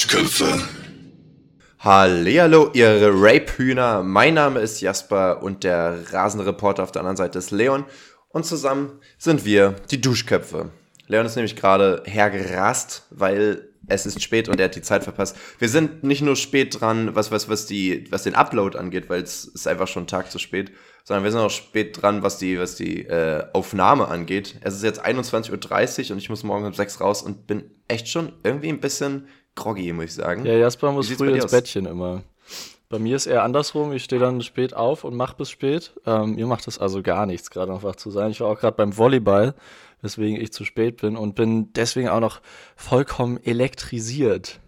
Duschköpfe. Hallihallo, ihr Rape-Hühner. Mein Name ist Jasper und der rasende Reporter auf der anderen Seite ist Leon. Und zusammen sind wir die Duschköpfe. Leon ist nämlich gerade hergerast, weil es ist spät und er hat die Zeit verpasst. Wir sind nicht nur spät dran, was, was, was, die, was den Upload angeht, weil es ist einfach schon Tag zu spät, sondern wir sind auch spät dran, was die, was die äh, Aufnahme angeht. Es ist jetzt 21.30 Uhr und ich muss morgen um 6 raus und bin echt schon irgendwie ein bisschen groggy, muss ich sagen. Ja, Jasper muss früh ins aus? Bettchen immer. Bei mir ist eher andersrum. Ich stehe dann spät auf und mache bis spät. Ähm, mir macht es also gar nichts, gerade noch wach zu sein. Ich war auch gerade beim Volleyball weswegen ich zu spät bin und bin deswegen auch noch vollkommen elektrisiert.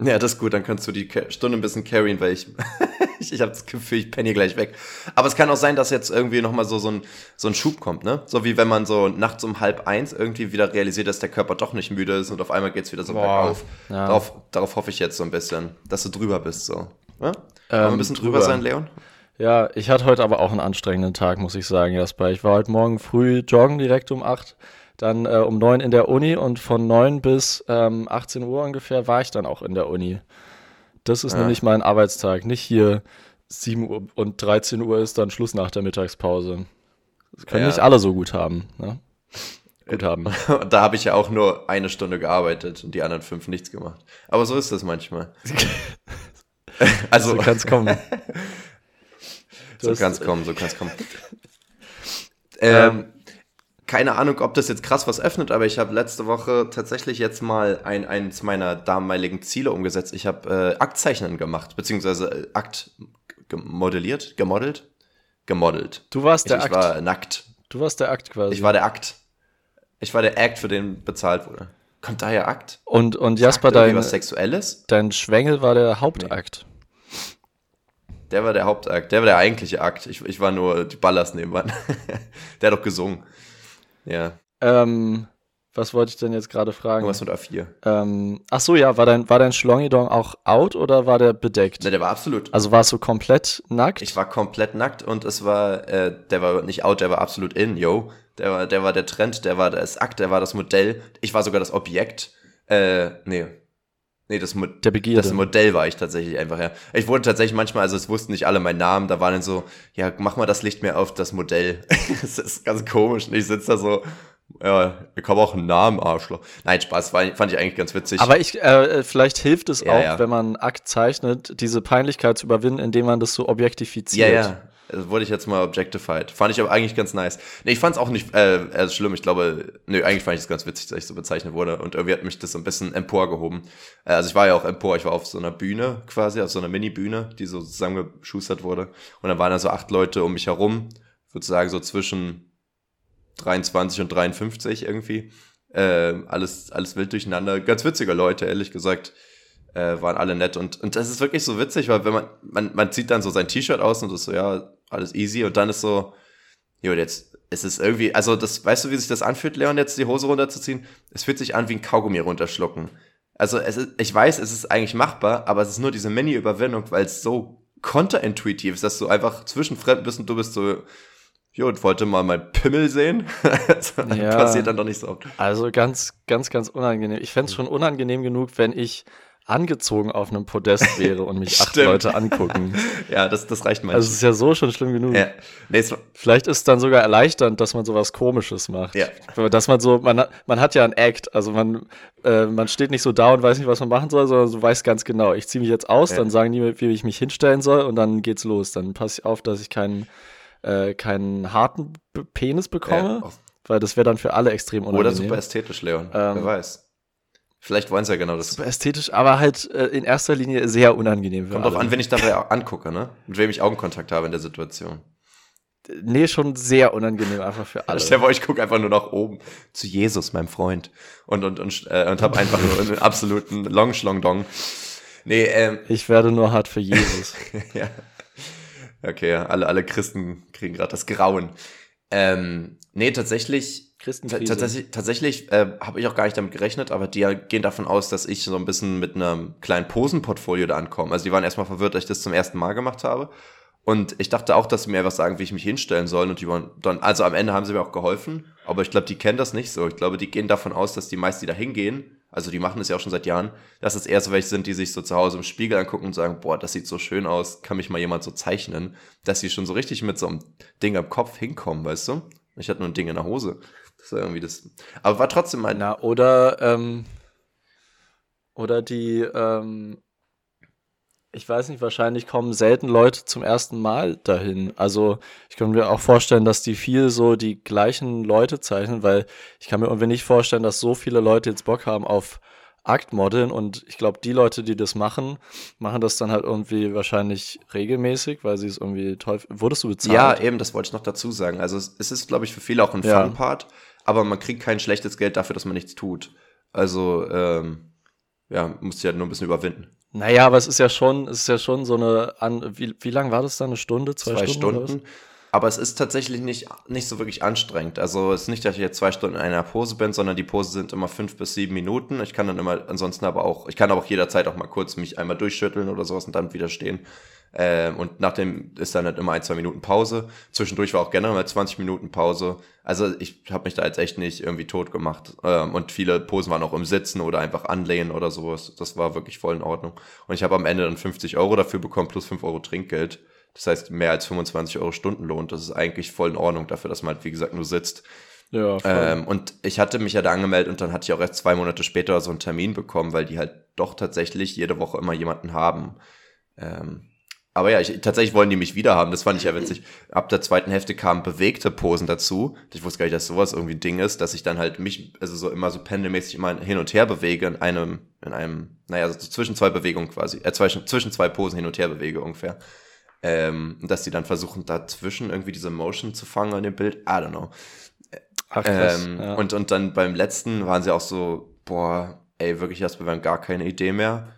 Ja, das ist gut, dann kannst du die Stunde ein bisschen carryen, weil ich, ich, ich habe das Gefühl, ich penne hier gleich weg. Aber es kann auch sein, dass jetzt irgendwie nochmal so, so, ein, so ein Schub kommt, ne? So wie wenn man so nachts um halb eins irgendwie wieder realisiert, dass der Körper doch nicht müde ist und auf einmal geht's wieder so bergauf. Ja. Darauf, darauf hoffe ich jetzt so ein bisschen, dass du drüber bist, so. Ja? Ähm, ein bisschen drüber, drüber sein, Leon? Ja, ich hatte heute aber auch einen anstrengenden Tag, muss ich sagen, Jasper. Ich war heute Morgen früh joggen, direkt um 8, dann äh, um 9 in der Uni und von 9 bis ähm, 18 Uhr ungefähr war ich dann auch in der Uni. Das ist ja. nämlich mein Arbeitstag. Nicht hier 7 Uhr und 13 Uhr ist dann Schluss nach der Mittagspause. Das können ja. nicht alle so gut haben. Ne? Gut haben. da habe ich ja auch nur eine Stunde gearbeitet und die anderen fünf nichts gemacht. Aber so ist das manchmal. also so kann es kommen. so kann es kommen, so kann es kommen. ähm, keine Ahnung, ob das jetzt krass was öffnet, aber ich habe letzte Woche tatsächlich jetzt mal ein, eins meiner damaligen Ziele umgesetzt. Ich habe äh, Aktzeichnen gemacht, beziehungsweise äh, Akt gemodelliert, gemodelt, gemodelt. Du warst der ich, Akt. Ich war nackt. Du warst der Akt quasi. Ich war der Akt. Ich war der Act, für den bezahlt wurde. Kommt daher Akt? Und, und Jasper, dein, was Sexuelles? dein Schwengel war der Hauptakt. Nee. Der war der Hauptakt, der war der eigentliche Akt. Ich, ich war nur die Ballast nebenan. der hat doch gesungen. Ja. Ähm, was wollte ich denn jetzt gerade fragen? Was mit A4. Ähm, ach so, ja, war dein, war dein Schlongidong auch out oder war der bedeckt? Ne, der war absolut. Also warst du komplett nackt? Ich war komplett nackt und es war, äh, der war nicht out, der war absolut in, yo. Der war, der war der Trend, der war das Akt, der war das Modell. Ich war sogar das Objekt. Äh, nee, Nee, das, Mo der Begierde. das Modell war ich tatsächlich einfach, ja. Ich wurde tatsächlich manchmal, also es wussten nicht alle meinen Namen, da war dann so, ja, mach mal das Licht mehr auf das Modell. das ist ganz komisch. Und ich sitze da so, ja, ich habe auch einen Namen, Arschloch. Nein, Spaß, war, fand ich eigentlich ganz witzig. Aber ich, äh, vielleicht hilft es ja, auch, ja. wenn man Akt zeichnet, diese Peinlichkeit zu überwinden, indem man das so objektifiziert. Ja, ja. Also wurde ich jetzt mal objectified. Fand ich aber eigentlich ganz nice. Nee, ich fand es auch nicht äh, schlimm. Ich glaube, nö, eigentlich fand ich es ganz witzig, dass ich so bezeichnet wurde. Und irgendwie hat mich das so ein bisschen emporgehoben. Äh, also ich war ja auch empor, ich war auf so einer Bühne quasi, auf so einer Mini-Bühne, die so zusammengeschustert wurde. Und dann waren da so acht Leute um mich herum, sozusagen so zwischen 23 und 53 irgendwie. Äh, alles, alles wild durcheinander. Ganz witzige Leute, ehrlich gesagt äh, waren alle nett und, und das ist wirklich so witzig, weil wenn man, man, man zieht dann so sein T-Shirt aus und ist so, ja, alles easy und dann ist so, jo, jetzt ist es irgendwie, also das, weißt du, wie sich das anfühlt, Leon, jetzt die Hose runterzuziehen? Es fühlt sich an wie ein Kaugummi runterschlucken. Also es ist, ich weiß, es ist eigentlich machbar, aber es ist nur diese Mini-Überwindung, weil es so konterintuitiv ist, dass du einfach zwischen Fremden bist und du bist so, jo, und wollte mal mein Pimmel sehen. das ja, passiert dann doch nicht so oft. Also ganz, ganz, ganz unangenehm. Ich fände es schon unangenehm genug, wenn ich angezogen auf einem Podest wäre und mich acht Leute angucken. ja, das, das reicht manchmal. Also es ist ja so schon schlimm genug. Ja. Nee, Vielleicht ist es dann sogar erleichternd, dass man sowas Komisches macht. Ja. Dass man so, man, man hat ja ein Act, also man, äh, man steht nicht so da und weiß nicht, was man machen soll, sondern du weißt ganz genau, ich ziehe mich jetzt aus, ja. dann sagen die mir, wie ich mich hinstellen soll und dann geht's los. Dann passe ich auf, dass ich keinen, äh, keinen harten Penis bekomme, ja. weil das wäre dann für alle extrem unangenehm. Oder super ästhetisch, Leon, ähm, wer weiß. Vielleicht wollen sie ja genau das. Super ästhetisch, aber halt äh, in erster Linie sehr unangenehm. Kommt drauf an, wenn ich dabei angucke, ne? Mit wem ich Augenkontakt habe in der Situation. Nee, schon sehr unangenehm einfach für alle. Stell dir ich gucke einfach nur nach oben zu Jesus, meinem Freund. Und, und, und, äh, und hab einfach nur einen absoluten Long Dong. Nee, ähm. Ich werde nur hart für Jesus. ja. Okay, alle, alle Christen kriegen gerade das Grauen. Ähm, nee, tatsächlich Christenkrise. Tatsächlich, tatsächlich äh, habe ich auch gar nicht damit gerechnet, aber die gehen davon aus, dass ich so ein bisschen mit einem kleinen Posenportfolio da ankomme. Also die waren erstmal verwirrt, dass ich das zum ersten Mal gemacht habe. Und ich dachte auch, dass sie mir was sagen, wie ich mich hinstellen soll. Und die waren dann, also am Ende haben sie mir auch geholfen, aber ich glaube, die kennen das nicht so. Ich glaube, die gehen davon aus, dass die meisten, die da hingehen, Also die machen das ja auch schon seit Jahren, dass es eher so welche sind, die sich so zu Hause im Spiegel angucken und sagen, boah, das sieht so schön aus, kann mich mal jemand so zeichnen, dass sie schon so richtig mit so einem Ding am Kopf hinkommen, weißt du? Ich hatte nur ein Ding in der Hose. Das war irgendwie das. Aber war trotzdem mal. Na, oder, ähm, oder die, ähm, ich weiß nicht, wahrscheinlich kommen selten Leute zum ersten Mal dahin. Also ich kann mir auch vorstellen, dass die viel so die gleichen Leute zeichnen, weil ich kann mir irgendwie nicht vorstellen, dass so viele Leute jetzt Bock haben auf Aktmodeln und ich glaube, die Leute, die das machen, machen das dann halt irgendwie wahrscheinlich regelmäßig, weil sie es irgendwie toll. Wurdest du bezahlt? Ja, eben, das wollte ich noch dazu sagen. Also es, ist, glaube ich, für viele auch ein ja. Fun-Part, aber man kriegt kein schlechtes Geld dafür, dass man nichts tut. Also ähm, ja, musst du ja nur ein bisschen überwinden. Naja, aber es ist ja schon, es ist ja schon so eine, an, wie, wie lang war das da? Eine Stunde, zwei, zwei Stunden? Stunden. Aber es ist tatsächlich nicht, nicht so wirklich anstrengend. Also es ist nicht, dass ich jetzt zwei Stunden in einer Pose bin, sondern die Pose sind immer fünf bis sieben Minuten. Ich kann dann immer, ansonsten aber auch, ich kann aber auch jederzeit auch mal kurz mich einmal durchschütteln oder sowas und dann wieder stehen. Ähm, und nachdem ist dann halt immer ein, zwei Minuten Pause. Zwischendurch war auch generell mal 20 Minuten Pause. Also ich habe mich da jetzt echt nicht irgendwie tot gemacht. Ähm, und viele Posen waren auch im Sitzen oder einfach anlehnen oder sowas. Das war wirklich voll in Ordnung. Und ich habe am Ende dann 50 Euro dafür bekommen, plus 5 Euro Trinkgeld. Das heißt, mehr als 25 Euro Stundenlohn. Das ist eigentlich voll in Ordnung dafür, dass man halt, wie gesagt, nur sitzt. Ja, ähm, und ich hatte mich ja da angemeldet und dann hatte ich auch erst zwei Monate später so einen Termin bekommen, weil die halt doch tatsächlich jede Woche immer jemanden haben. Ähm, aber ja, ich, tatsächlich wollen die mich wieder haben. Das fand ich ja witzig. Ab der zweiten Hälfte kamen bewegte Posen dazu. Ich wusste gar nicht, dass sowas irgendwie ein Ding ist, dass ich dann halt mich, also so immer so pendelmäßig immer hin und her bewege in einem, in einem, naja, so zwischen zwei Bewegungen quasi, äh, zwischen, zwischen zwei Posen hin und her bewege ungefähr. Ähm, dass die dann versuchen, dazwischen irgendwie diese Motion zu fangen an dem Bild. I don't know. Ach, krass, ähm, ja. und, und dann beim letzten waren sie auch so, boah, ey, wirklich wir haben gar keine Idee mehr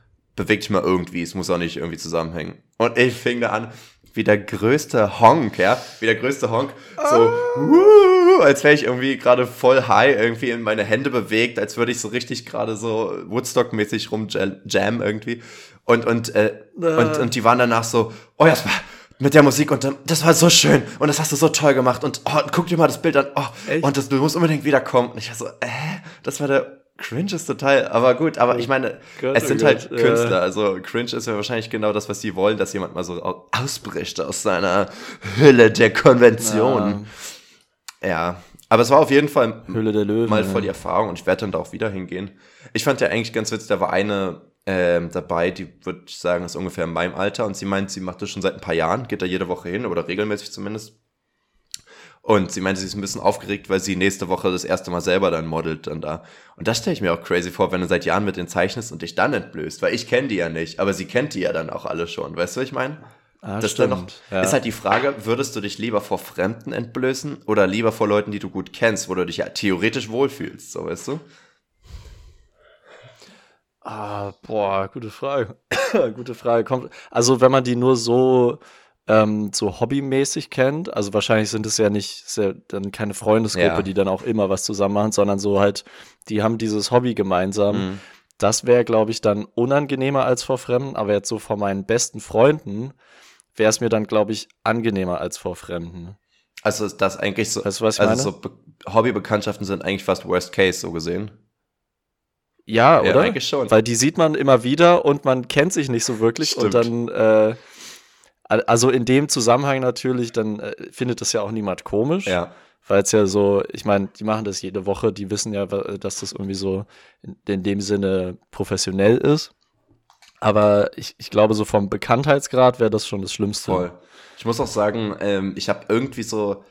beweg dich mal irgendwie, es muss auch nicht irgendwie zusammenhängen. Und ich fing da an, wie der größte Honk, ja, wie der größte Honk, so, uh, als wäre ich irgendwie gerade voll high irgendwie in meine Hände bewegt, als würde ich so richtig gerade so Woodstock-mäßig rumjam irgendwie. Und, und, äh, äh. und, und die waren danach so, oh ja, mit der Musik und das war so schön und das hast du so toll gemacht und oh, guck dir mal das Bild an oh, und das, du musst unbedingt wiederkommen. Und ich war so, äh, das war der Cringe ist total, aber gut, aber ich meine, Gott, es sind oh halt Künstler, ja. also Cringe ist ja wahrscheinlich genau das, was sie wollen, dass jemand mal so ausbricht aus seiner Hülle der Konvention. Ja, ja. aber es war auf jeden Fall Löwen, mal voll die Erfahrung und ich werde dann da auch wieder hingehen. Ich fand ja eigentlich ganz witzig, da war eine ähm, dabei, die würde ich sagen, ist ungefähr in meinem Alter und sie meint, sie macht das schon seit ein paar Jahren, geht da jede Woche hin oder regelmäßig zumindest. Und sie meinte, sie ist ein bisschen aufgeregt, weil sie nächste Woche das erste Mal selber dann modelt dann da. Und das stelle ich mir auch crazy vor, wenn du seit Jahren mit denen zeichnest und dich dann entblößt, weil ich kenne die ja nicht, aber sie kennt die ja dann auch alle schon. Weißt du, was ich meine? Ah, das stimmt. Noch, ja. ist halt die Frage, würdest du dich lieber vor Fremden entblößen oder lieber vor Leuten, die du gut kennst, wo du dich ja theoretisch wohlfühlst, so weißt du? Ah, boah, gute Frage. gute Frage. Kommt, also wenn man die nur so ähm, so hobbymäßig kennt. Also wahrscheinlich sind es ja nicht ja dann keine Freundesgruppe, ja. die dann auch immer was zusammen machen, sondern so halt, die haben dieses Hobby gemeinsam. Mhm. Das wäre, glaube ich, dann unangenehmer als vor Fremden, aber jetzt so vor meinen besten Freunden wäre es mir dann, glaube ich, angenehmer als vor Fremden. Also ist das eigentlich so, weißt du, also meine? so Hobbybekanntschaften sind eigentlich fast Worst Case so gesehen. Ja, oder? Ja, eigentlich schon. Weil die sieht man immer wieder und man kennt sich nicht so wirklich Stimmt. und dann äh, also in dem Zusammenhang natürlich, dann äh, findet das ja auch niemand komisch. Ja. Weil es ja so, ich meine, die machen das jede Woche, die wissen ja, dass das irgendwie so in, in dem Sinne professionell ist. Aber ich, ich glaube, so vom Bekanntheitsgrad wäre das schon das Schlimmste. Voll. Ich muss auch sagen, ähm, ich habe irgendwie so,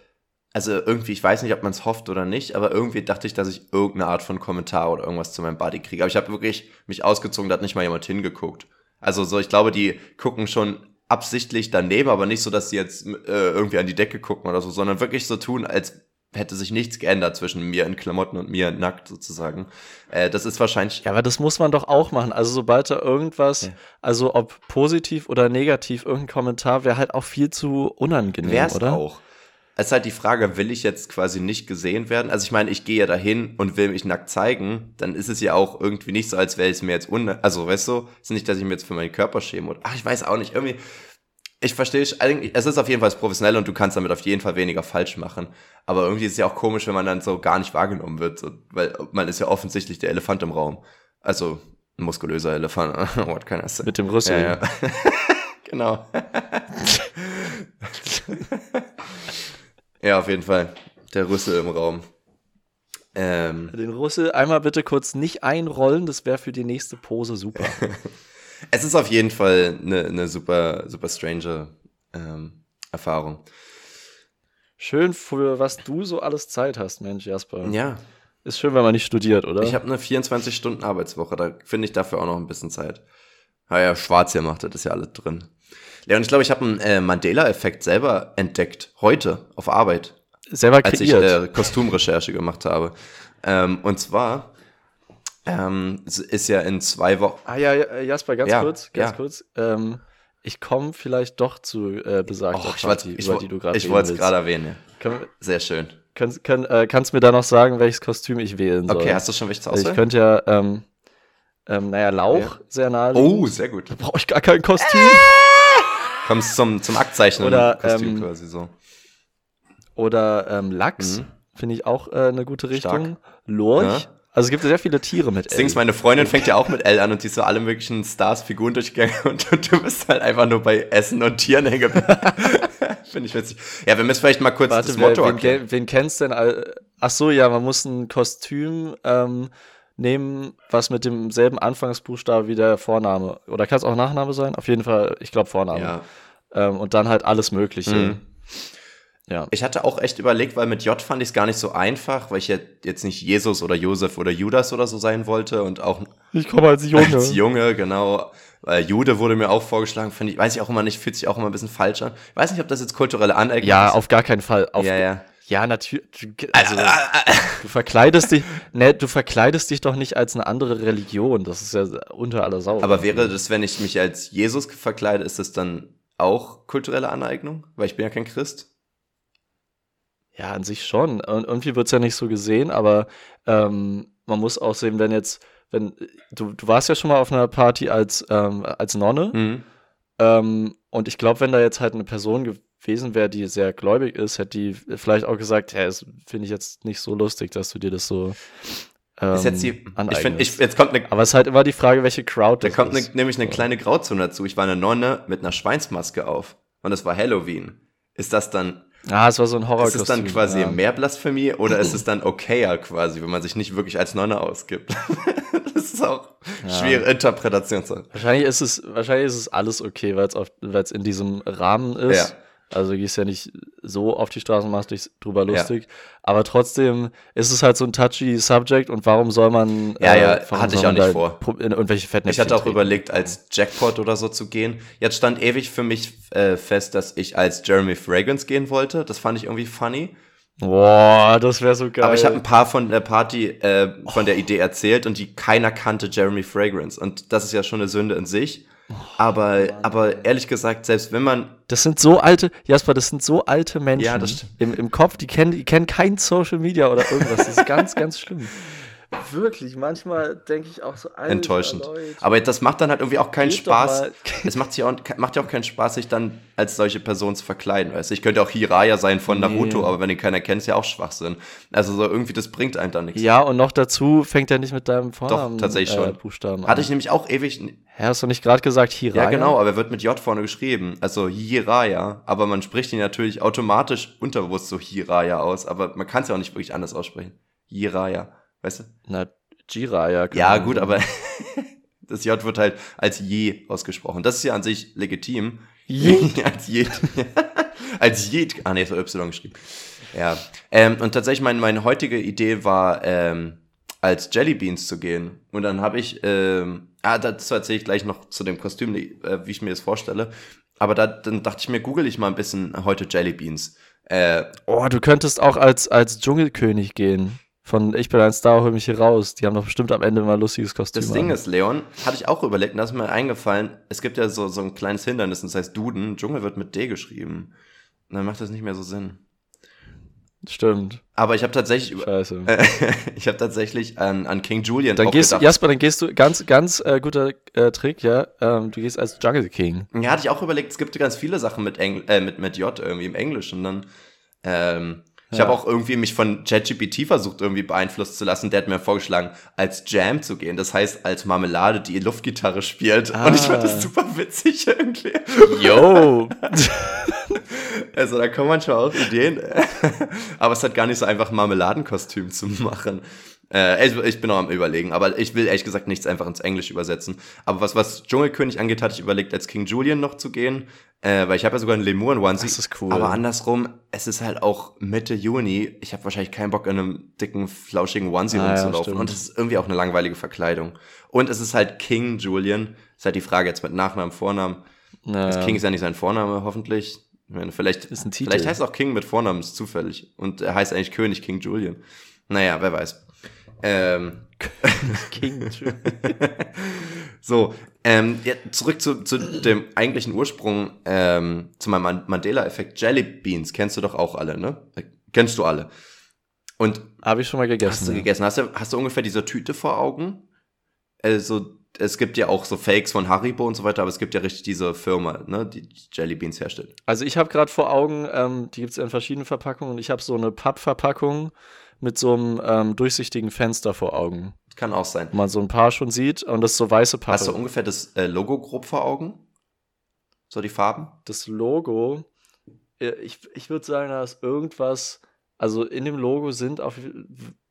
also irgendwie, ich weiß nicht, ob man es hofft oder nicht, aber irgendwie dachte ich, dass ich irgendeine Art von Kommentar oder irgendwas zu meinem Body kriege. Aber ich habe wirklich mich ausgezogen, da hat nicht mal jemand hingeguckt. Also so, ich glaube, die gucken schon absichtlich daneben, aber nicht so, dass sie jetzt äh, irgendwie an die Decke gucken oder so, sondern wirklich so tun, als hätte sich nichts geändert zwischen mir in Klamotten und mir nackt sozusagen. Äh, das ist wahrscheinlich. Ja, aber das muss man doch auch machen. Also sobald da irgendwas, ja. also ob positiv oder negativ, irgendein Kommentar wäre halt auch viel zu unangenehm, Wär's oder? auch. Es ist halt die Frage, will ich jetzt quasi nicht gesehen werden? Also ich meine, ich gehe ja dahin und will mich nackt zeigen, dann ist es ja auch irgendwie nicht so, als wäre es mir jetzt un... Also weißt du, es ist nicht, dass ich mir jetzt für meinen Körper schäme. Oder, ach, ich weiß auch nicht, irgendwie... Ich verstehe, es ist auf jeden Fall professionell und du kannst damit auf jeden Fall weniger falsch machen. Aber irgendwie ist es ja auch komisch, wenn man dann so gar nicht wahrgenommen wird, so, weil man ist ja offensichtlich der Elefant im Raum. Also ein muskulöser Elefant, what can I say? Mit dem Rüssel. Ja, ja. genau. ja, auf jeden Fall. Der Rüssel im Raum. Ähm, Den Rüssel einmal bitte kurz nicht einrollen, das wäre für die nächste Pose super. es ist auf jeden Fall eine, eine super, super strange ähm, Erfahrung. Schön, für was du so alles Zeit hast, Mensch, Jasper. Ja. Ist schön, wenn man nicht studiert, oder? Ich habe eine 24-Stunden-Arbeitswoche, da finde ich dafür auch noch ein bisschen Zeit. Naja, Schwarz hier macht, das ist ja alles drin. Leon, ich glaube, ich habe einen äh, Mandela-Effekt selber entdeckt, heute auf Arbeit. Selber kreiert. Als ich äh, Kostümrecherche gemacht habe. Ähm, und zwar ähm, ist ja in zwei Wochen. Ah ja, Jasper, ganz ja, kurz, ganz ja. kurz. Ähm, ich komme vielleicht doch zu äh, besagter oh, Party, ich, über die du gerade Ich wollte es gerade erwähnen. Ja. Sehr schön. Kann, kann, äh, kannst du mir da noch sagen, welches Kostüm ich wählen soll? Okay, hast du schon welches auswählen? Ich könnte ja, ähm, ähm, naja, Lauch, ja. sehr nahe. Oh, sehr gut. Da brauche ich gar kein Kostüm. Kommst zum, zum Aktzeichnen oder, Kostüm ähm, quasi so. Oder ähm, Lachs, mhm. finde ich auch äh, eine gute Richtung. Stark. Lorch. Ja. Also es gibt sehr viele Tiere mit L. Dings, meine Freundin fängt ja auch mit L an und die so alle möglichen Stars, Figuren durchgegangen und, und, du bist halt einfach nur bei Essen und Tieren hängen Finde ich witzig. Ja, wir müssen vielleicht mal kurz Warte, das Motto wer, wen, wen kennst denn? Ach so, ja, man muss ein Kostüm ähm, nehmen, was mit demselben Anfangsbuchstabe wie der Vorname. Oder kann es auch Nachname sein? Auf jeden Fall, ich glaube Vorname. Ja. Ähm, und dann halt alles Mögliche. Mhm. Ja. Ich hatte auch echt überlegt, weil mit J fand ich es gar nicht so einfach, weil ich jetzt nicht Jesus oder Josef oder Judas oder so sein wollte und auch. Ich komme als Junge. Als Junge, genau. Weil Jude wurde mir auch vorgeschlagen, finde ich, weiß ich auch immer nicht, fühlt sich auch immer ein bisschen falsch an. Ich weiß nicht, ob das jetzt kulturelle Aneignung ja, ist. Ja, auf gar keinen Fall. Auf ja, ja. Ja, natürlich. Also, du verkleidest dich, ne, du verkleidest dich doch nicht als eine andere Religion. Das ist ja unter aller Sau. Aber wäre das, wenn ich mich als Jesus verkleide, ist das dann auch kulturelle Aneignung? Weil ich bin ja kein Christ. Ja, an sich schon. Und irgendwie wird es ja nicht so gesehen, aber ähm, man muss auch sehen, wenn jetzt, wenn, du, du warst ja schon mal auf einer Party als, ähm, als Nonne. Mhm. Ähm, und ich glaube, wenn da jetzt halt eine Person gewesen wäre, die sehr gläubig ist, hätte die vielleicht auch gesagt, ja, das finde ich jetzt nicht so lustig, dass du dir das so ähm, ist jetzt die, ich finde, jetzt kommt eine, Aber es ist halt immer die Frage, welche Crowd Da kommt ne, nämlich eine kleine Grauzone dazu. Ich war eine Nonne mit einer Schweinsmaske auf und es war Halloween. Ist das dann Ah, es war so ein Horror. Ist es dann quasi ja. mehr Blasphemie oder ist es dann okayer quasi, wenn man sich nicht wirklich als Nonne ausgibt? das ist auch ja. schwere Interpretationssache. Wahrscheinlich ist es, wahrscheinlich ist es alles okay, weil es in diesem Rahmen ist. Ja. Also du gehst ja nicht so auf die Straße und machst dich drüber lustig. Ja. Aber trotzdem ist es halt so ein touchy Subject und warum soll man. Ja, äh, ja, hatte ich auch nicht vor. In irgendwelche Ich hatte auch treten. überlegt, als Jackpot oder so zu gehen. Jetzt stand ewig für mich äh, fest, dass ich als Jeremy Fragrance gehen wollte. Das fand ich irgendwie funny. Boah, das wäre so geil. Aber ich habe ein paar von der Party, äh, von oh. der Idee erzählt und die keiner kannte Jeremy Fragrance. Und das ist ja schon eine Sünde in sich. Aber, aber ehrlich gesagt, selbst wenn man. Das sind so alte, Jasper, das sind so alte Menschen ja, das im, im Kopf, die kennen, die kennen kein Social Media oder irgendwas. Das ist ganz, ganz schlimm. Wirklich, manchmal denke ich auch so Alter, enttäuschend. Leute. Aber das macht dann halt irgendwie auch keinen Spaß. Es macht ja auch, macht ja auch keinen Spaß, sich dann als solche Person zu verkleiden. Weißt ich könnte auch Hiraya sein von Naruto, nee. aber wenn ihn keiner kennt, ist ja auch Schwachsinn. Also so irgendwie, das bringt einem dann nichts. Ja, und noch dazu fängt er nicht mit deinem Vornamen Doch, tatsächlich schon. Äh, Buchstaben Hatte ich nämlich auch ewig. Hä, hast du nicht gerade gesagt Hiraya? Ja, genau, aber er wird mit J vorne geschrieben. Also Hiraya. Aber man spricht ihn natürlich automatisch unterbewusst so Hiraya aus. Aber man kann es ja auch nicht wirklich anders aussprechen. Hiraya. Weißt du? Na, Jiraya. Ja, gut, aber das J wird halt als je ausgesprochen. Das ist ja an sich legitim. Je? als je. als je. Ah, nee, es war Y geschrieben. Ja. Ähm, und tatsächlich, mein, meine heutige Idee war, ähm, als Jellybeans zu gehen. Und dann habe ich, ähm, ah, dazu erzähle ich gleich noch zu dem Kostüm, äh, wie ich mir das vorstelle. Aber da, dann dachte ich mir, google ich mal ein bisschen heute Jellybeans. Äh, oh, du könntest auch als, als Dschungelkönig gehen von Ich bin ein Star, hol mich hier raus. Die haben doch bestimmt am Ende mal lustiges Kostüm. Das Ding ist, Leon, hatte ich auch überlegt, und da ist mir eingefallen, es gibt ja so, so ein kleines Hindernis, das heißt Duden. Dschungel wird mit D geschrieben. Und dann macht das nicht mehr so Sinn. Stimmt. Aber ich habe tatsächlich Scheiße. ich habe tatsächlich an, an King Julian dann gehst gedacht. Jasper, dann gehst du ganz ganz äh, guter äh, Trick, ja. Ähm, du gehst als Jungle King. Ja, hatte ich auch überlegt, es gibt ganz viele Sachen mit Engl äh, mit mit J irgendwie im Englischen dann ähm, Ich ja. habe auch irgendwie mich von ChatGPT versucht, irgendwie beeinflusst zu lassen. Der hat mir vorgeschlagen, als Jam zu gehen. Das heißt, als Marmelade, die Luftgitarre spielt. Ah. Und ich fand das ah. super witzig irgendwie. Yo! also da kommen manchmal auch Ideen. Aber es hat gar nicht so einfach, Marmeladenkostüm zu machen. Äh, ich bin noch am überlegen, aber ich will ehrlich gesagt nichts einfach ins Englisch übersetzen. Aber was, was Dschungelkönig angeht, hatte ich überlegt, als King Julian noch zu gehen, äh, weil ich habe ja sogar einen Lemur in Onesie. Das ist cool. Aber andersrum, es ist halt auch Mitte Juni. Ich habe wahrscheinlich keinen Bock, in einem dicken, flauschigen Onesie ah, rumzulaufen. Ja, und es ist irgendwie auch eine langweilige Verkleidung. Und es ist halt King Julian. Ist halt die Frage jetzt mit Nachnamen, Vornamen. Naja. King ist ja nicht sein Vorname, hoffentlich. Ich meine, vielleicht, ist ein Titel. vielleicht heißt auch King mit Vornamen, ist zufällig. Und er heißt eigentlich König King Julian. Naja, wer weiß. Ähm, King so, ähm, ja, zurück zu, zu dem eigentlichen Ursprung, ähm, zu meinem Mandela-Effekt. Jelly Beans kennst du doch auch alle, ne? Kennst du alle. Und habe ich schon mal gegessen. Hast du ja. gegessen? Hast du, hast du ungefähr diese Tüte vor Augen? Also, es gibt ja auch so Fakes von Haribo und so weiter, aber es gibt ja richtig diese Firma, ne, die Jelly Beans herstellt. Also ich habe gerade vor Augen, ähm, die gibt es in verschiedenen Verpackungen und ich habe so eine Pappverpackung mit so einem ähm, durchsichtigen Fenster vor Augen. Kann auch sein. Man so ein paar schon sieht und das ist so weiße Pappe. Hast du ungefähr das äh, Logo grob vor Augen? So die Farben? Das Logo, äh, ich, ich würde sagen, da ist irgendwas, also in dem Logo sind auf,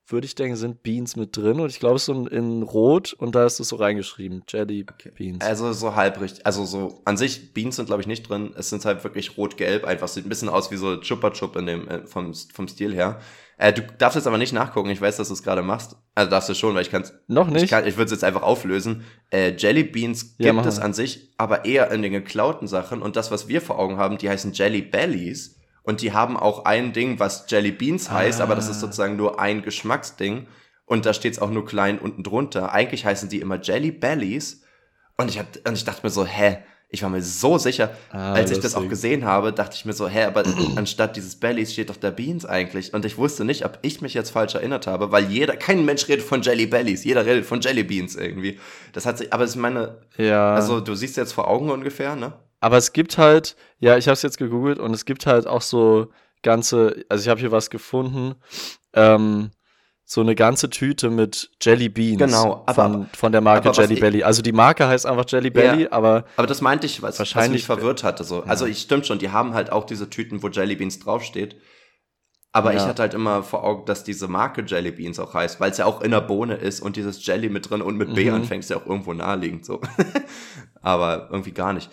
würde ich denken, sind Beans mit drin und ich glaube, es ist so in Rot und da ist es so reingeschrieben, Jelly okay. Beans. Also so halb richtig, also so an sich Beans sind glaube ich nicht drin, es sind halt wirklich rot-gelb, einfach sieht ein bisschen aus wie so Chupa Chup in dem äh, vom vom Stil her. Äh, du darfst jetzt aber nicht nachgucken. Ich weiß, dass du es gerade machst. Also darfst du schon, weil ich kann Noch nicht? Ich, kann, ich würde es jetzt einfach auflösen. Äh, Jelly Beans gibt ja, es an sich, aber eher in den geklauten Sachen. Und das, was wir vor Augen haben, die heißen Jelly Bellies. Und die haben auch ein Ding, was Jelly Beans heißt, ah. aber das ist ah. sozusagen nur ein Geschmacksding. Und da steht es auch nur klein unten drunter. Eigentlich heißen die immer Jelly Bellies. Und ich, hab, und ich dachte mir so, hä? Ich war mir so sicher, ah, als ich das auch gesehen habe, dachte ich mir so, hä, aber anstatt dieses Bellies steht doch der Beans eigentlich. Und ich wusste nicht, ob ich mich jetzt falsch erinnert habe, weil jeder, kein Mensch redet von Jelly Bellies, jeder redet von Jelly Beans irgendwie. Das hat sich, aber es ist meine, ja. also du siehst jetzt vor Augen ungefähr, ne? Aber es gibt halt, ja, ich habe es jetzt gegoogelt und es gibt halt auch so ganze, also ich habe hier was gefunden, ähm, so eine ganze Tüte mit Jelly Beans. Genau, aber, von, von der Marke Jelly Belly. Also die Marke heißt einfach Jelly Belly, ja, aber. Aber das meinte ich, was, wahrscheinlich was mich verwirrt hatte. So. Ja. Also ich stimmt schon, die haben halt auch diese Tüten, wo Jelly Beans draufsteht. Aber ja. ich hatte halt immer vor Augen, dass diese Marke Jelly Beans auch heißt, weil es ja auch in der Bohne ist und dieses Jelly mit drin und mit B mhm. anfängt, ist ja auch irgendwo naheliegend so. aber irgendwie gar nicht.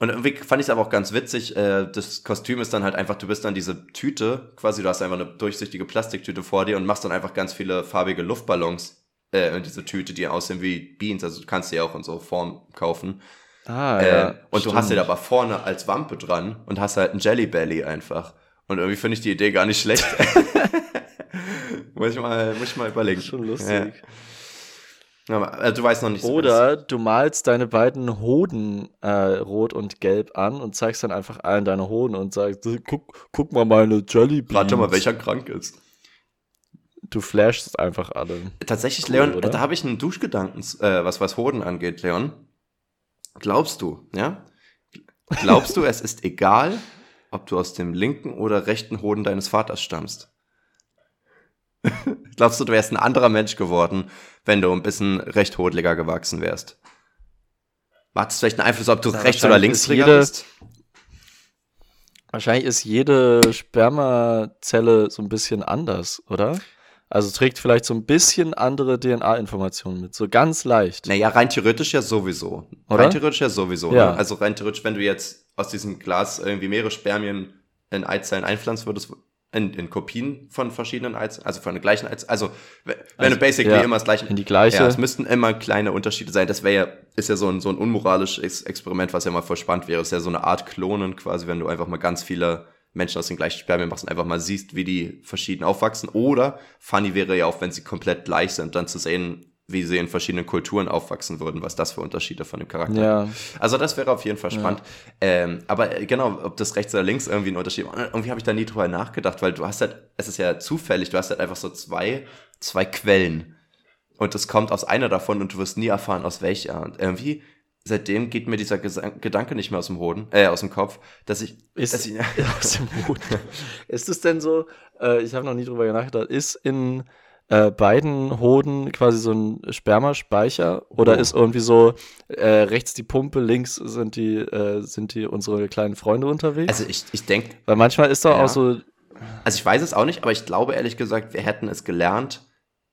Und irgendwie fand ich es aber auch ganz witzig. Äh, das Kostüm ist dann halt einfach, du bist dann diese Tüte, quasi, du hast einfach eine durchsichtige Plastiktüte vor dir und machst dann einfach ganz viele farbige Luftballons äh, in diese Tüte, die aussehen wie Beans. Also du kannst die auch in so Form kaufen. Ah, äh, ja. Und stimmt. du hast sie da aber vorne als Wampe dran und hast halt ein Jelly Belly einfach. Und irgendwie finde ich die Idee gar nicht schlecht. muss, ich mal, muss ich mal überlegen. Schon lustig. Ja. Also du weißt noch nicht so Oder du malst deine beiden Hoden äh, rot und gelb an und zeigst dann einfach allen deine Hoden und sagst, guck, guck mal meine Jellybeans. Warte mal, welcher krank ist. Du flashst einfach alle. Tatsächlich, cool, Leon, oder? da habe ich einen Duschgedanken, äh, was, was Hoden angeht, Leon. Glaubst du, ja? Glaubst du, es ist egal, ob du aus dem linken oder rechten Hoden deines Vaters stammst? Glaubst du, du wärst ein anderer Mensch geworden, wenn du ein bisschen rechthodliger gewachsen wärst? Macht es vielleicht einen Einfluss, ob du ja, rechts oder linksträger bist? Wahrscheinlich ist jede Spermazelle so ein bisschen anders, oder? Also trägt vielleicht so ein bisschen andere DNA-Informationen mit, so ganz leicht. Naja, rein theoretisch ja sowieso. Oder? Rein theoretisch ja sowieso. Ja. Ne? Also rein theoretisch, wenn du jetzt aus diesem Glas irgendwie mehrere Spermien in Eizellen einpflanzen würdest, in, in Kopien von verschiedenen Eizellen, also von der gleichen Eizellen. Also, wenn also, du basically ja, immer das gleiche. In die gleiche. Ja, es müssten immer kleine Unterschiede sein. Das wäre ja, ist ja so ein, so ein unmoralisches Experiment, was ja mal voll spannend wäre. Ist ja so eine Art Klonen quasi, wenn du einfach mal ganz viele Menschen aus den gleichen Spermien machst und einfach mal siehst, wie die verschieden aufwachsen. Oder funny wäre ja auch, wenn sie komplett gleich sind, dann zu sehen, wie sie in verschiedenen Kulturen aufwachsen würden, was das für Unterschiede von dem Charakter ja. Also das wäre auf jeden Fall spannend. Ja. Ähm, aber äh, genau, ob das rechts oder links irgendwie ein Unterschied war, irgendwie habe ich da nie drüber nachgedacht, weil du hast halt, es ist ja zufällig, du hast halt einfach so zwei, zwei Quellen. Und es kommt aus einer davon und du wirst nie erfahren, aus welcher. Und irgendwie seitdem geht mir dieser Gesang Gedanke nicht mehr aus dem Hoden, äh, aus dem Kopf, dass ich. Ist, dass ich, aus dem Hoden. ist es denn so, äh, ich habe noch nie drüber nachgedacht, ist in äh, beiden Hoden quasi so ein Spermaspeicher oder oh. ist irgendwie so äh, rechts die Pumpe, links sind die, äh, sind die unsere kleinen Freunde unterwegs? Also ich, ich denke. Weil manchmal ist doch ja. auch so. Also ich weiß es auch nicht, aber ich glaube ehrlich gesagt, wir hätten es gelernt,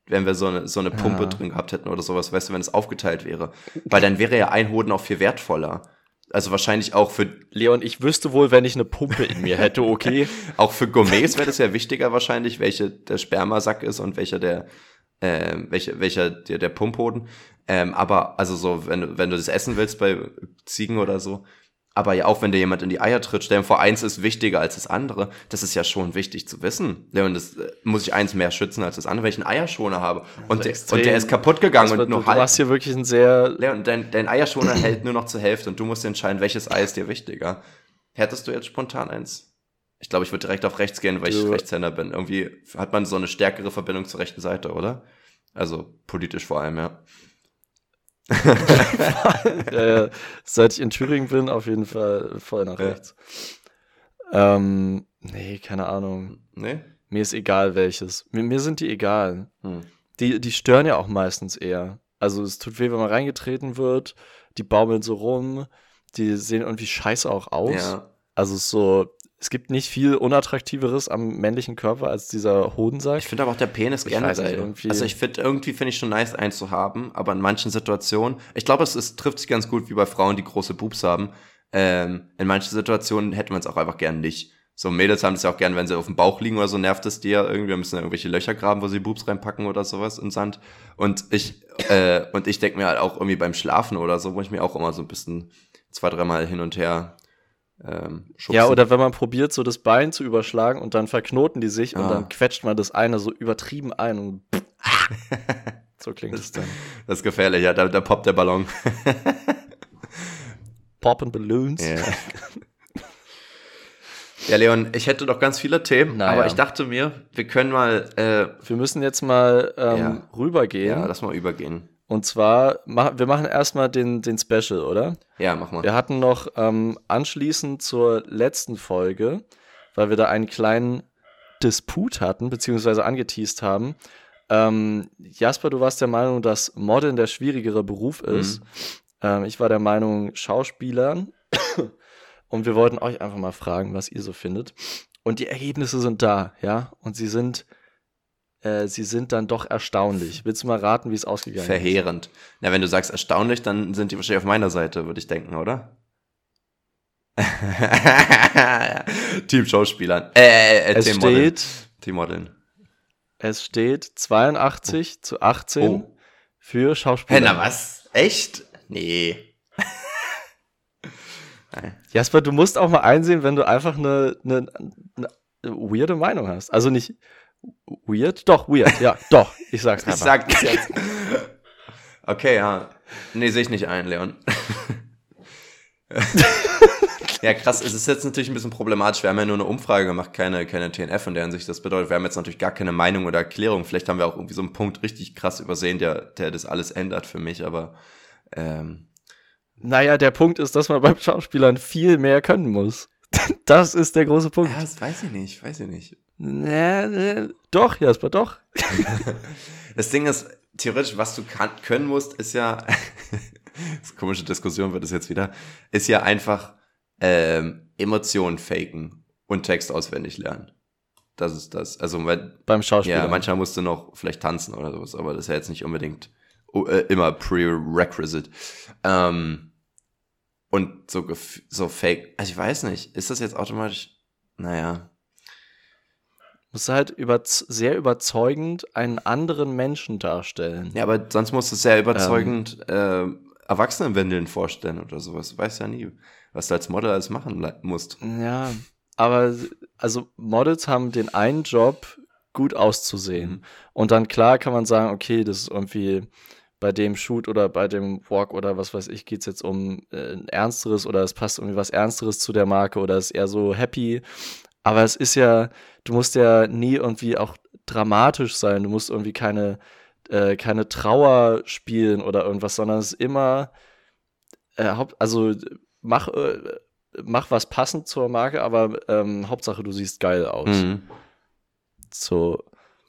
wenn wir so eine, so eine Pumpe ja. drin gehabt hätten oder sowas, weißt du, wenn es aufgeteilt wäre. Weil dann wäre ja ein Hoden auch viel wertvoller. Also wahrscheinlich auch für. Leon, ich wüsste wohl, wenn ich eine Pumpe in mir hätte, okay. auch für Gourmets wäre das ja wichtiger wahrscheinlich, welche der Spermasack ist und welcher der, äh, welcher, welcher der, der Pumphoden. Ähm, aber also so, wenn, wenn du das essen willst bei Ziegen oder so, aber ja, auch wenn dir jemand in die Eier tritt, stellen vor, eins ist wichtiger als das andere. Das ist ja schon wichtig zu wissen. Ja, und das äh, muss ich eins mehr schützen als das andere, wenn ich einen Eierschoner habe. Und, der, und der ist kaputt gegangen wird, und nur du halb. Du hast hier wirklich ein sehr. Ja, und dein, dein Eierschoner hält nur noch zur Hälfte und du musst entscheiden, welches Ei ist dir wichtiger. Hättest du jetzt spontan eins? Ich glaube, ich würde direkt auf rechts gehen, weil du. ich Rechtshänder bin. Irgendwie hat man so eine stärkere Verbindung zur rechten Seite, oder? Also politisch vor allem, ja. Ja, seit ich in Thüringen bin, auf jeden Fall voll nach rechts. Ähm, nee, keine Ahnung. Nee? Mir ist egal welches. Mir, mir sind die egal. Hm. Die, die stören ja auch meistens eher. Also es tut weh, wenn man reingetreten wird. Die baumeln so rum. Die sehen irgendwie scheiße auch aus. Ja. Also so, es gibt nicht viel unattraktiveres am männlichen Körper als dieser Hodensack. Ich finde aber auch der Penis ich generell. Irgendwie also ich finde irgendwie finde ich schon nice eins zu haben, aber in manchen Situationen, ich glaube, es ist, trifft sich ganz gut wie bei Frauen, die große Boobs haben. Ähm, in manchen Situationen hätten wir es auch einfach gern nicht. So Mädels haben es ja auch gern, wenn sie auf dem Bauch liegen oder so, nervt es ja irgendwie. Wir müssen ja irgendwelche Löcher graben, wo sie Boobs reinpacken oder sowas in Sand. Und ich, äh, und ich denke mir halt auch irgendwie beim Schlafen oder so, wo ich mir auch immer so ein bisschen zwei, dreimal hin und her ähm, ja, oder wenn man probiert, so das Bein zu überschlagen und dann verknoten die sich ah. und dann quetscht man das eine so übertrieben ein und so klingt es dann. Das ist gefährlich, ja, da, da poppt der Ballon. Poppen Balloons. Yeah. Ja, Leon, ich hätte doch ganz viele Themen, naja. aber ich dachte mir, wir können mal. Äh, wir müssen jetzt mal ähm, ja. rübergehen. Ja, lass mal übergehen. Und zwar, wir machen erstmal den, den Special, oder? Ja, mach mal. Wir hatten noch ähm, anschließend zur letzten Folge, weil wir da einen kleinen Disput hatten, beziehungsweise angeteased haben. Ähm, Jasper, du warst der Meinung, dass Modeln der schwierigere Beruf ist. Mhm. Ähm, ich war der Meinung, Schauspielern. Und wir wollten euch einfach mal fragen, was ihr so findet. Und die Ergebnisse sind da, ja. Und sie sind äh, sie sind dann doch erstaunlich. Willst du mal raten, wie es ausgegangen Verheerend. ist? Verheerend. Na, wenn du sagst erstaunlich, dann sind die wahrscheinlich auf meiner Seite, würde ich denken, oder? Team Schauspielern. Äh, äh, äh es Team steht, Team Modeln. Es steht 82 oh. zu 18 oh. für Schauspieler. Hey, na was? Echt? Nee. Jasper, du musst auch mal einsehen, wenn du einfach eine, eine, eine weirde Meinung hast. Also nicht Weird? Doch, weird, ja, doch. Ich sag's einfach. Ich sag's jetzt. Okay, ja. Nee, sehe ich nicht ein, Leon. ja, krass. Es ist jetzt natürlich ein bisschen problematisch. Wir haben ja nur eine Umfrage gemacht, keine, keine TNF in der Hinsicht. Das bedeutet, wir haben jetzt natürlich gar keine Meinung oder Erklärung. Vielleicht haben wir auch irgendwie so einen Punkt richtig krass übersehen, der, der das alles ändert für mich, aber ähm, naja, der Punkt ist, dass man beim Schauspielern viel mehr können muss. Das ist der große Punkt. Ja, das weiß ich nicht, weiß ich nicht. Nee, nee, doch, Jasper, doch. das Ding ist, theoretisch, was du kann, können musst, ist ja, das ist eine komische Diskussion wird es jetzt wieder, ist ja einfach ähm, Emotionen faken und Text auswendig lernen. Das ist das. Also weil, beim Schauspiel. Ja, manchmal musst du noch vielleicht tanzen oder sowas, aber das ist ja jetzt nicht unbedingt äh, immer prerequisite. Ähm, und so, so fake, also ich weiß nicht, ist das jetzt automatisch, naja, musst du halt über, sehr überzeugend einen anderen Menschen darstellen. Ja, aber sonst musst du sehr überzeugend ähm, äh, Erwachsenenwindeln vorstellen oder sowas. Du weißt ja nie, was du als Model alles machen musst. Ja, aber also Models haben den einen Job, gut auszusehen. Mhm. Und dann klar kann man sagen, okay, das ist irgendwie bei dem Shoot oder bei dem Walk oder was weiß ich, geht es jetzt um äh, ein Ernsteres oder es passt irgendwie was Ernsteres zu der Marke oder ist eher so happy. Aber es ist ja, du musst ja nie irgendwie auch dramatisch sein. Du musst irgendwie keine, äh, keine Trauer spielen oder irgendwas, sondern es ist immer, äh, also mach, äh, mach was passend zur Marke, aber ähm, Hauptsache du siehst geil aus. Mhm. So.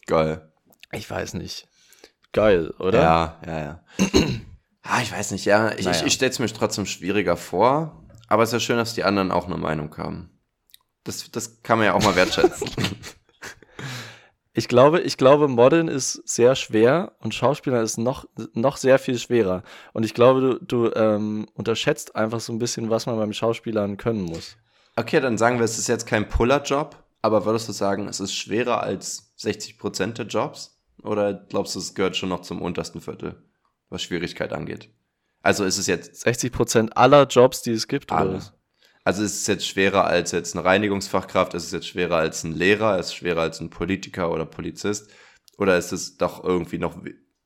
Geil. Ich weiß nicht. Geil, oder? Ja, ja, ja. ah, ich weiß nicht, ja. Ich, naja. ich, ich stelle es mir trotzdem schwieriger vor, aber es ist ja schön, dass die anderen auch eine Meinung haben. Das, das kann man ja auch mal wertschätzen. Ich glaube, ich glaube, Modeln ist sehr schwer und Schauspieler ist noch, noch sehr viel schwerer. Und ich glaube, du, du ähm, unterschätzt einfach so ein bisschen, was man beim Schauspielern können muss. Okay, dann sagen wir, es ist jetzt kein Puller-Job, aber würdest du sagen, es ist schwerer als 60 Prozent der Jobs? Oder glaubst du, es gehört schon noch zum untersten Viertel, was Schwierigkeit angeht? Also ist es jetzt 60 Prozent aller Jobs, die es gibt? Alle. Oder? Also ist es jetzt schwerer als jetzt eine Reinigungsfachkraft, ist es jetzt schwerer als ein Lehrer, ist es schwerer als ein Politiker oder Polizist? Oder ist es doch irgendwie noch,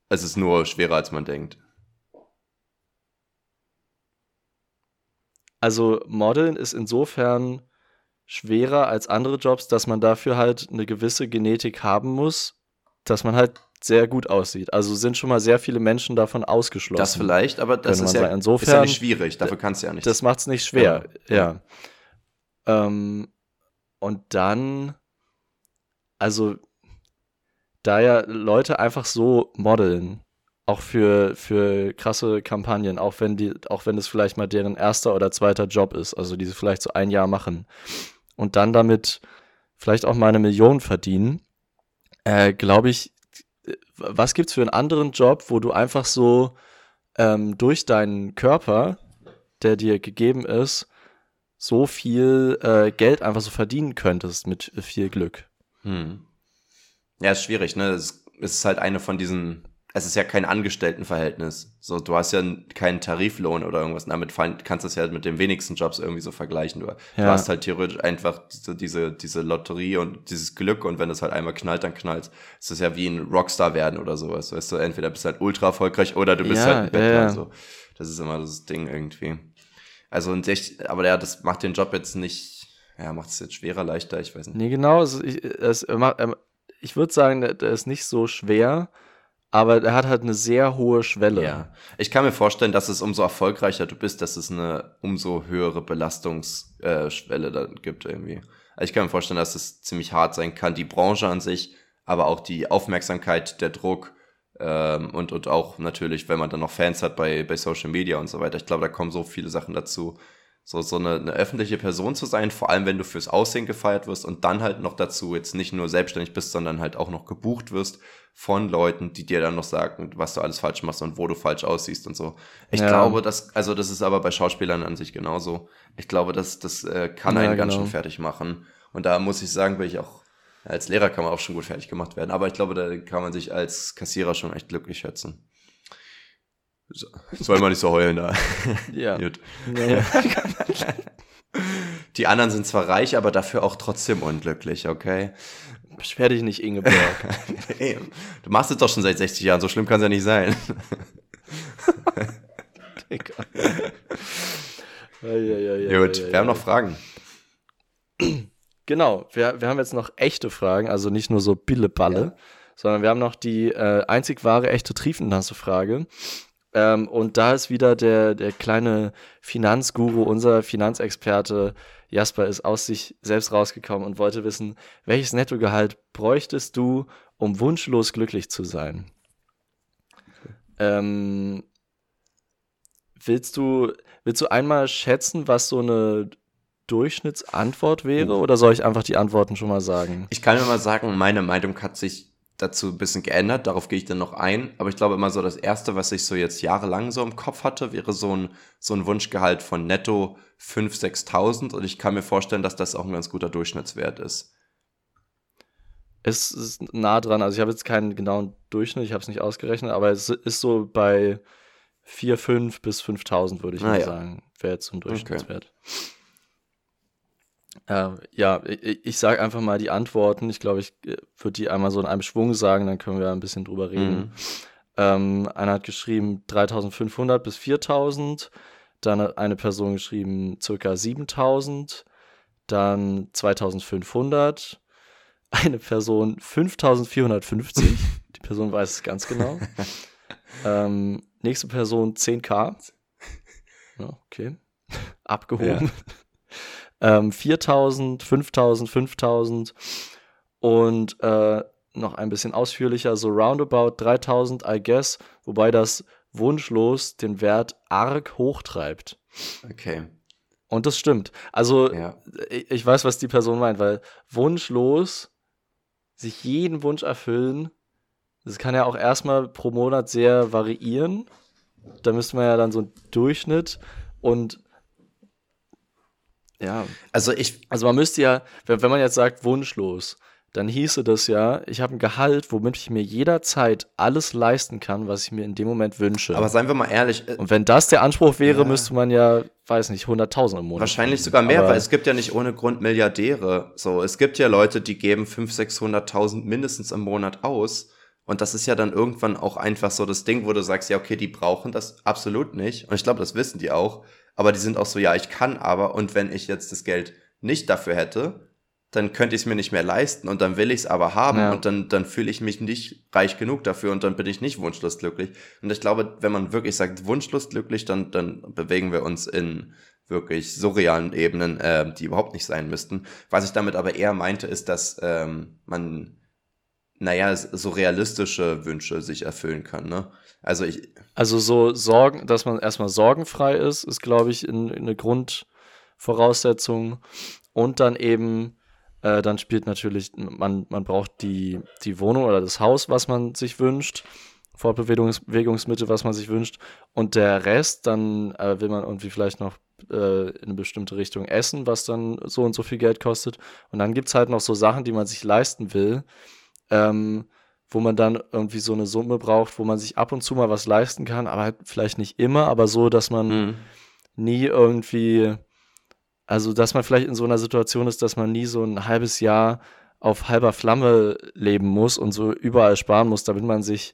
es ist nur schwerer als man denkt? Also Modeln ist insofern schwerer als andere Jobs, dass man dafür halt eine gewisse Genetik haben muss, dass man halt sehr gut aussieht. Also sind schon mal sehr viele Menschen davon ausgeschlossen. Das vielleicht, aber das ist ja, Insofern, ist ja nicht schwierig. Dafür kannst du ja nicht. Das macht es nicht schwer, ja. ja. Ähm, und dann, also, da ja Leute einfach so modeln, auch für, für krasse Kampagnen, auch wenn die, auch wenn es vielleicht mal deren erster oder zweiter Job ist, also die sie vielleicht so ein Jahr machen und dann damit vielleicht auch mal eine Million verdienen, äh, glaube ich, was gibt's für einen anderen Job, wo du einfach so ähm, durch deinen Körper, der dir gegeben ist, so viel äh, Geld einfach so verdienen könntest mit viel Glück? Hm. Ja, ist schwierig, ne? Es ist halt eine von diesen es ist ja kein Angestelltenverhältnis. So, du hast ja keinen Tariflohn oder irgendwas. Damit kannst du es ja mit den wenigsten Jobs irgendwie so vergleichen. Du, ja. du hast halt theoretisch einfach diese, diese, diese Lotterie und dieses Glück und wenn es halt einmal knallt, dann knallt. Es ist ja wie ein Rockstar werden oder sowas. Weißt du, entweder bist du halt ultra erfolgreich oder du bist ja, halt ein Bettler. Ja, so. Das ist immer das Ding irgendwie. Also und echt, aber ja, das macht den Job jetzt nicht, ja, macht es jetzt schwerer, leichter, ich weiß nicht. Nee, genau. Also ich, es, ich würde sagen, der ist nicht so schwer aber er hat halt eine sehr hohe Schwelle. Ja. Ich kann mir vorstellen, dass es umso erfolgreicher du bist, dass es eine umso höhere Belastungsschwelle äh, dann gibt irgendwie. Also ich kann mir vorstellen, dass es ziemlich hart sein kann, die Branche an sich, aber auch die Aufmerksamkeit, der Druck ähm, und, und auch natürlich, wenn man dann noch Fans hat bei, bei Social Media und so weiter. Ich glaube, da kommen so viele Sachen dazu, so, so eine, eine öffentliche Person zu sein, vor allem wenn du fürs Aussehen gefeiert wirst und dann halt noch dazu jetzt nicht nur selbstständig bist, sondern halt auch noch gebucht wirst von Leuten, die dir dann noch sagen, was du alles falsch machst und wo du falsch aussiehst und so. Ich ja. glaube, das, also das ist aber bei Schauspielern an sich genauso. Ich glaube, das, das äh, kann ja, einen genau. ganz schön fertig machen. Und da muss ich sagen, bin ich auch, als Lehrer kann man auch schon gut fertig gemacht werden, aber ich glaube, da kann man sich als Kassierer schon echt glücklich schätzen. Soll man nicht so heulen da. Ja. Gut. Ja, ja. Die anderen sind zwar reich, aber dafür auch trotzdem unglücklich, okay? Beschwer dich nicht, Ingeborg. hey, du machst es doch schon seit 60 Jahren, so schlimm kann es ja nicht sein. Digga. Gut, wir haben noch Fragen. Genau, wir, wir haben jetzt noch echte Fragen, also nicht nur so Billeballe, ja. sondern wir haben noch die äh, einzig wahre, echte Triefennasse-Frage. Ähm, und da ist wieder der, der kleine Finanzguru, unser Finanzexperte Jasper ist aus sich selbst rausgekommen und wollte wissen, welches Nettogehalt bräuchtest du, um wunschlos glücklich zu sein? Ähm, willst du, willst du einmal schätzen, was so eine Durchschnittsantwort wäre, oder soll ich einfach die Antworten schon mal sagen? Ich kann mir mal sagen, meine Meinung hat sich dazu ein bisschen geändert, darauf gehe ich dann noch ein. Aber ich glaube immer so, das Erste, was ich so jetzt jahrelang so im Kopf hatte, wäre so ein, so ein Wunschgehalt von netto 5.000, 6.000 und ich kann mir vorstellen, dass das auch ein ganz guter Durchschnittswert ist. Es ist nah dran, also ich habe jetzt keinen genauen Durchschnitt, ich habe es nicht ausgerechnet, aber es ist so bei 4, 5 bis 5.000 würde ich ah, mal ja. sagen, wäre jetzt so ein Durchschnittswert. Okay. Ähm, ja, ich, ich sage einfach mal die Antworten. Ich glaube, ich äh, würde die einmal so in einem Schwung sagen, dann können wir ein bisschen drüber reden. Mhm. Ähm, einer hat geschrieben 3500 bis 4000, dann hat eine Person geschrieben circa 7000, dann 2500, eine Person 5450, die Person weiß es ganz genau. ähm, nächste Person 10k. Ja, okay. Abgehoben. Ja. Ähm, 4000, 5000, 5000 und äh, noch ein bisschen ausführlicher, so roundabout 3000, I guess, wobei das wunschlos den Wert arg hochtreibt. Okay. Und das stimmt. Also, ja. ich, ich weiß, was die Person meint, weil wunschlos sich jeden Wunsch erfüllen, das kann ja auch erstmal pro Monat sehr variieren. Da müsste man ja dann so einen Durchschnitt und ja. Also ich. Also man müsste ja, wenn, man jetzt sagt wunschlos, dann hieße das ja, ich habe ein Gehalt, womit ich mir jederzeit alles leisten kann, was ich mir in dem Moment wünsche. Aber seien wir mal ehrlich. Äh, und wenn das der Anspruch wäre, ja. müsste man ja, weiß nicht, 100.000 im Monat. Wahrscheinlich kriegen. sogar mehr, Aber weil es gibt ja nicht ohne Grund Milliardäre. So, es gibt ja Leute, die geben 500.000, 600.000 mindestens im Monat aus. Und das ist ja dann irgendwann auch einfach so das Ding, wo du sagst, ja, okay, die brauchen das absolut nicht. Und ich glaube, das wissen die auch. Aber die sind auch so, ja, ich kann aber. Und wenn ich jetzt das Geld nicht dafür hätte, dann könnte ich es mir nicht mehr leisten und dann will ich es aber haben ja. und dann, dann fühle ich mich nicht reich genug dafür und dann bin ich nicht wunschlos glücklich. Und ich glaube, wenn man wirklich sagt, wunschlos glücklich, dann, dann bewegen wir uns in wirklich surrealen Ebenen, äh, die überhaupt nicht sein müssten. Was ich damit aber eher meinte, ist, dass ähm, man, naja, so realistische Wünsche sich erfüllen kann. Ne? Also ich. Also so Sorgen, dass man erstmal sorgenfrei ist, ist, glaube ich, in, in eine Grundvoraussetzung. Und dann eben äh, dann spielt natürlich, man, man braucht die, die Wohnung oder das Haus, was man sich wünscht, Fortbewegungsmittel, was man sich wünscht. Und der Rest, dann äh, will man irgendwie vielleicht noch äh, in eine bestimmte Richtung essen, was dann so und so viel Geld kostet. Und dann gibt es halt noch so Sachen, die man sich leisten will. Ähm, wo man dann irgendwie so eine Summe braucht, wo man sich ab und zu mal was leisten kann, aber halt vielleicht nicht immer, aber so, dass man mhm. nie irgendwie also, dass man vielleicht in so einer Situation ist, dass man nie so ein halbes Jahr auf halber Flamme leben muss und so überall sparen muss, damit man sich,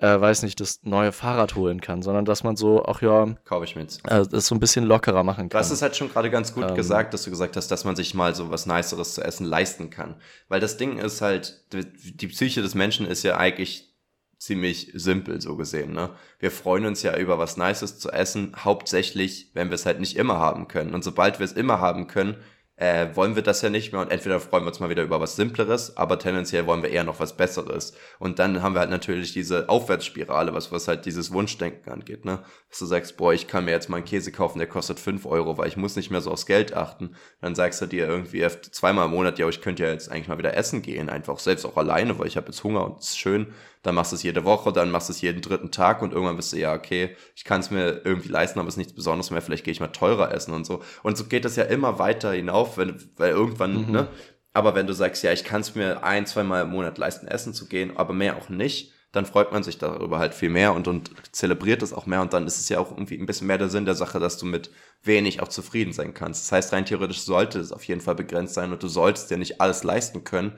äh, weiß nicht, das neue Fahrrad holen kann, sondern dass man so auch, ja, kaufe ich mit. Äh, das so ein bisschen lockerer machen kann. Das ist halt schon gerade ganz gut ähm, gesagt, dass du gesagt hast, dass man sich mal so was Niceres zu essen leisten kann. Weil das Ding ist halt, die Psyche des Menschen ist ja eigentlich ziemlich simpel so gesehen. Ne? Wir freuen uns ja über was Nices zu essen, hauptsächlich, wenn wir es halt nicht immer haben können. Und sobald wir es immer haben können, äh, wollen wir das ja nicht mehr und entweder freuen wir uns mal wieder über was Simpleres, aber tendenziell wollen wir eher noch was Besseres. Und dann haben wir halt natürlich diese Aufwärtsspirale, was, was halt dieses Wunschdenken angeht, ne? Dass du sagst, boah, ich kann mir jetzt mal einen Käse kaufen, der kostet fünf Euro, weil ich muss nicht mehr so aufs Geld achten. Dann sagst du dir irgendwie zweimal im Monat, ja, ich könnte ja jetzt eigentlich mal wieder essen gehen, einfach selbst auch alleine, weil ich habe jetzt Hunger und es ist schön dann machst du es jede Woche, dann machst du es jeden dritten Tag und irgendwann bist du, ja, okay, ich kann es mir irgendwie leisten, aber es ist nichts Besonderes mehr, vielleicht gehe ich mal teurer essen und so. Und so geht es ja immer weiter hinauf, wenn, weil irgendwann, mhm. ne? Aber wenn du sagst, ja, ich kann es mir ein, zwei Mal im Monat leisten, essen zu gehen, aber mehr auch nicht, dann freut man sich darüber halt viel mehr und, und zelebriert es auch mehr und dann ist es ja auch irgendwie ein bisschen mehr der Sinn der Sache, dass du mit wenig auch zufrieden sein kannst. Das heißt, rein theoretisch sollte es auf jeden Fall begrenzt sein und du solltest dir nicht alles leisten können,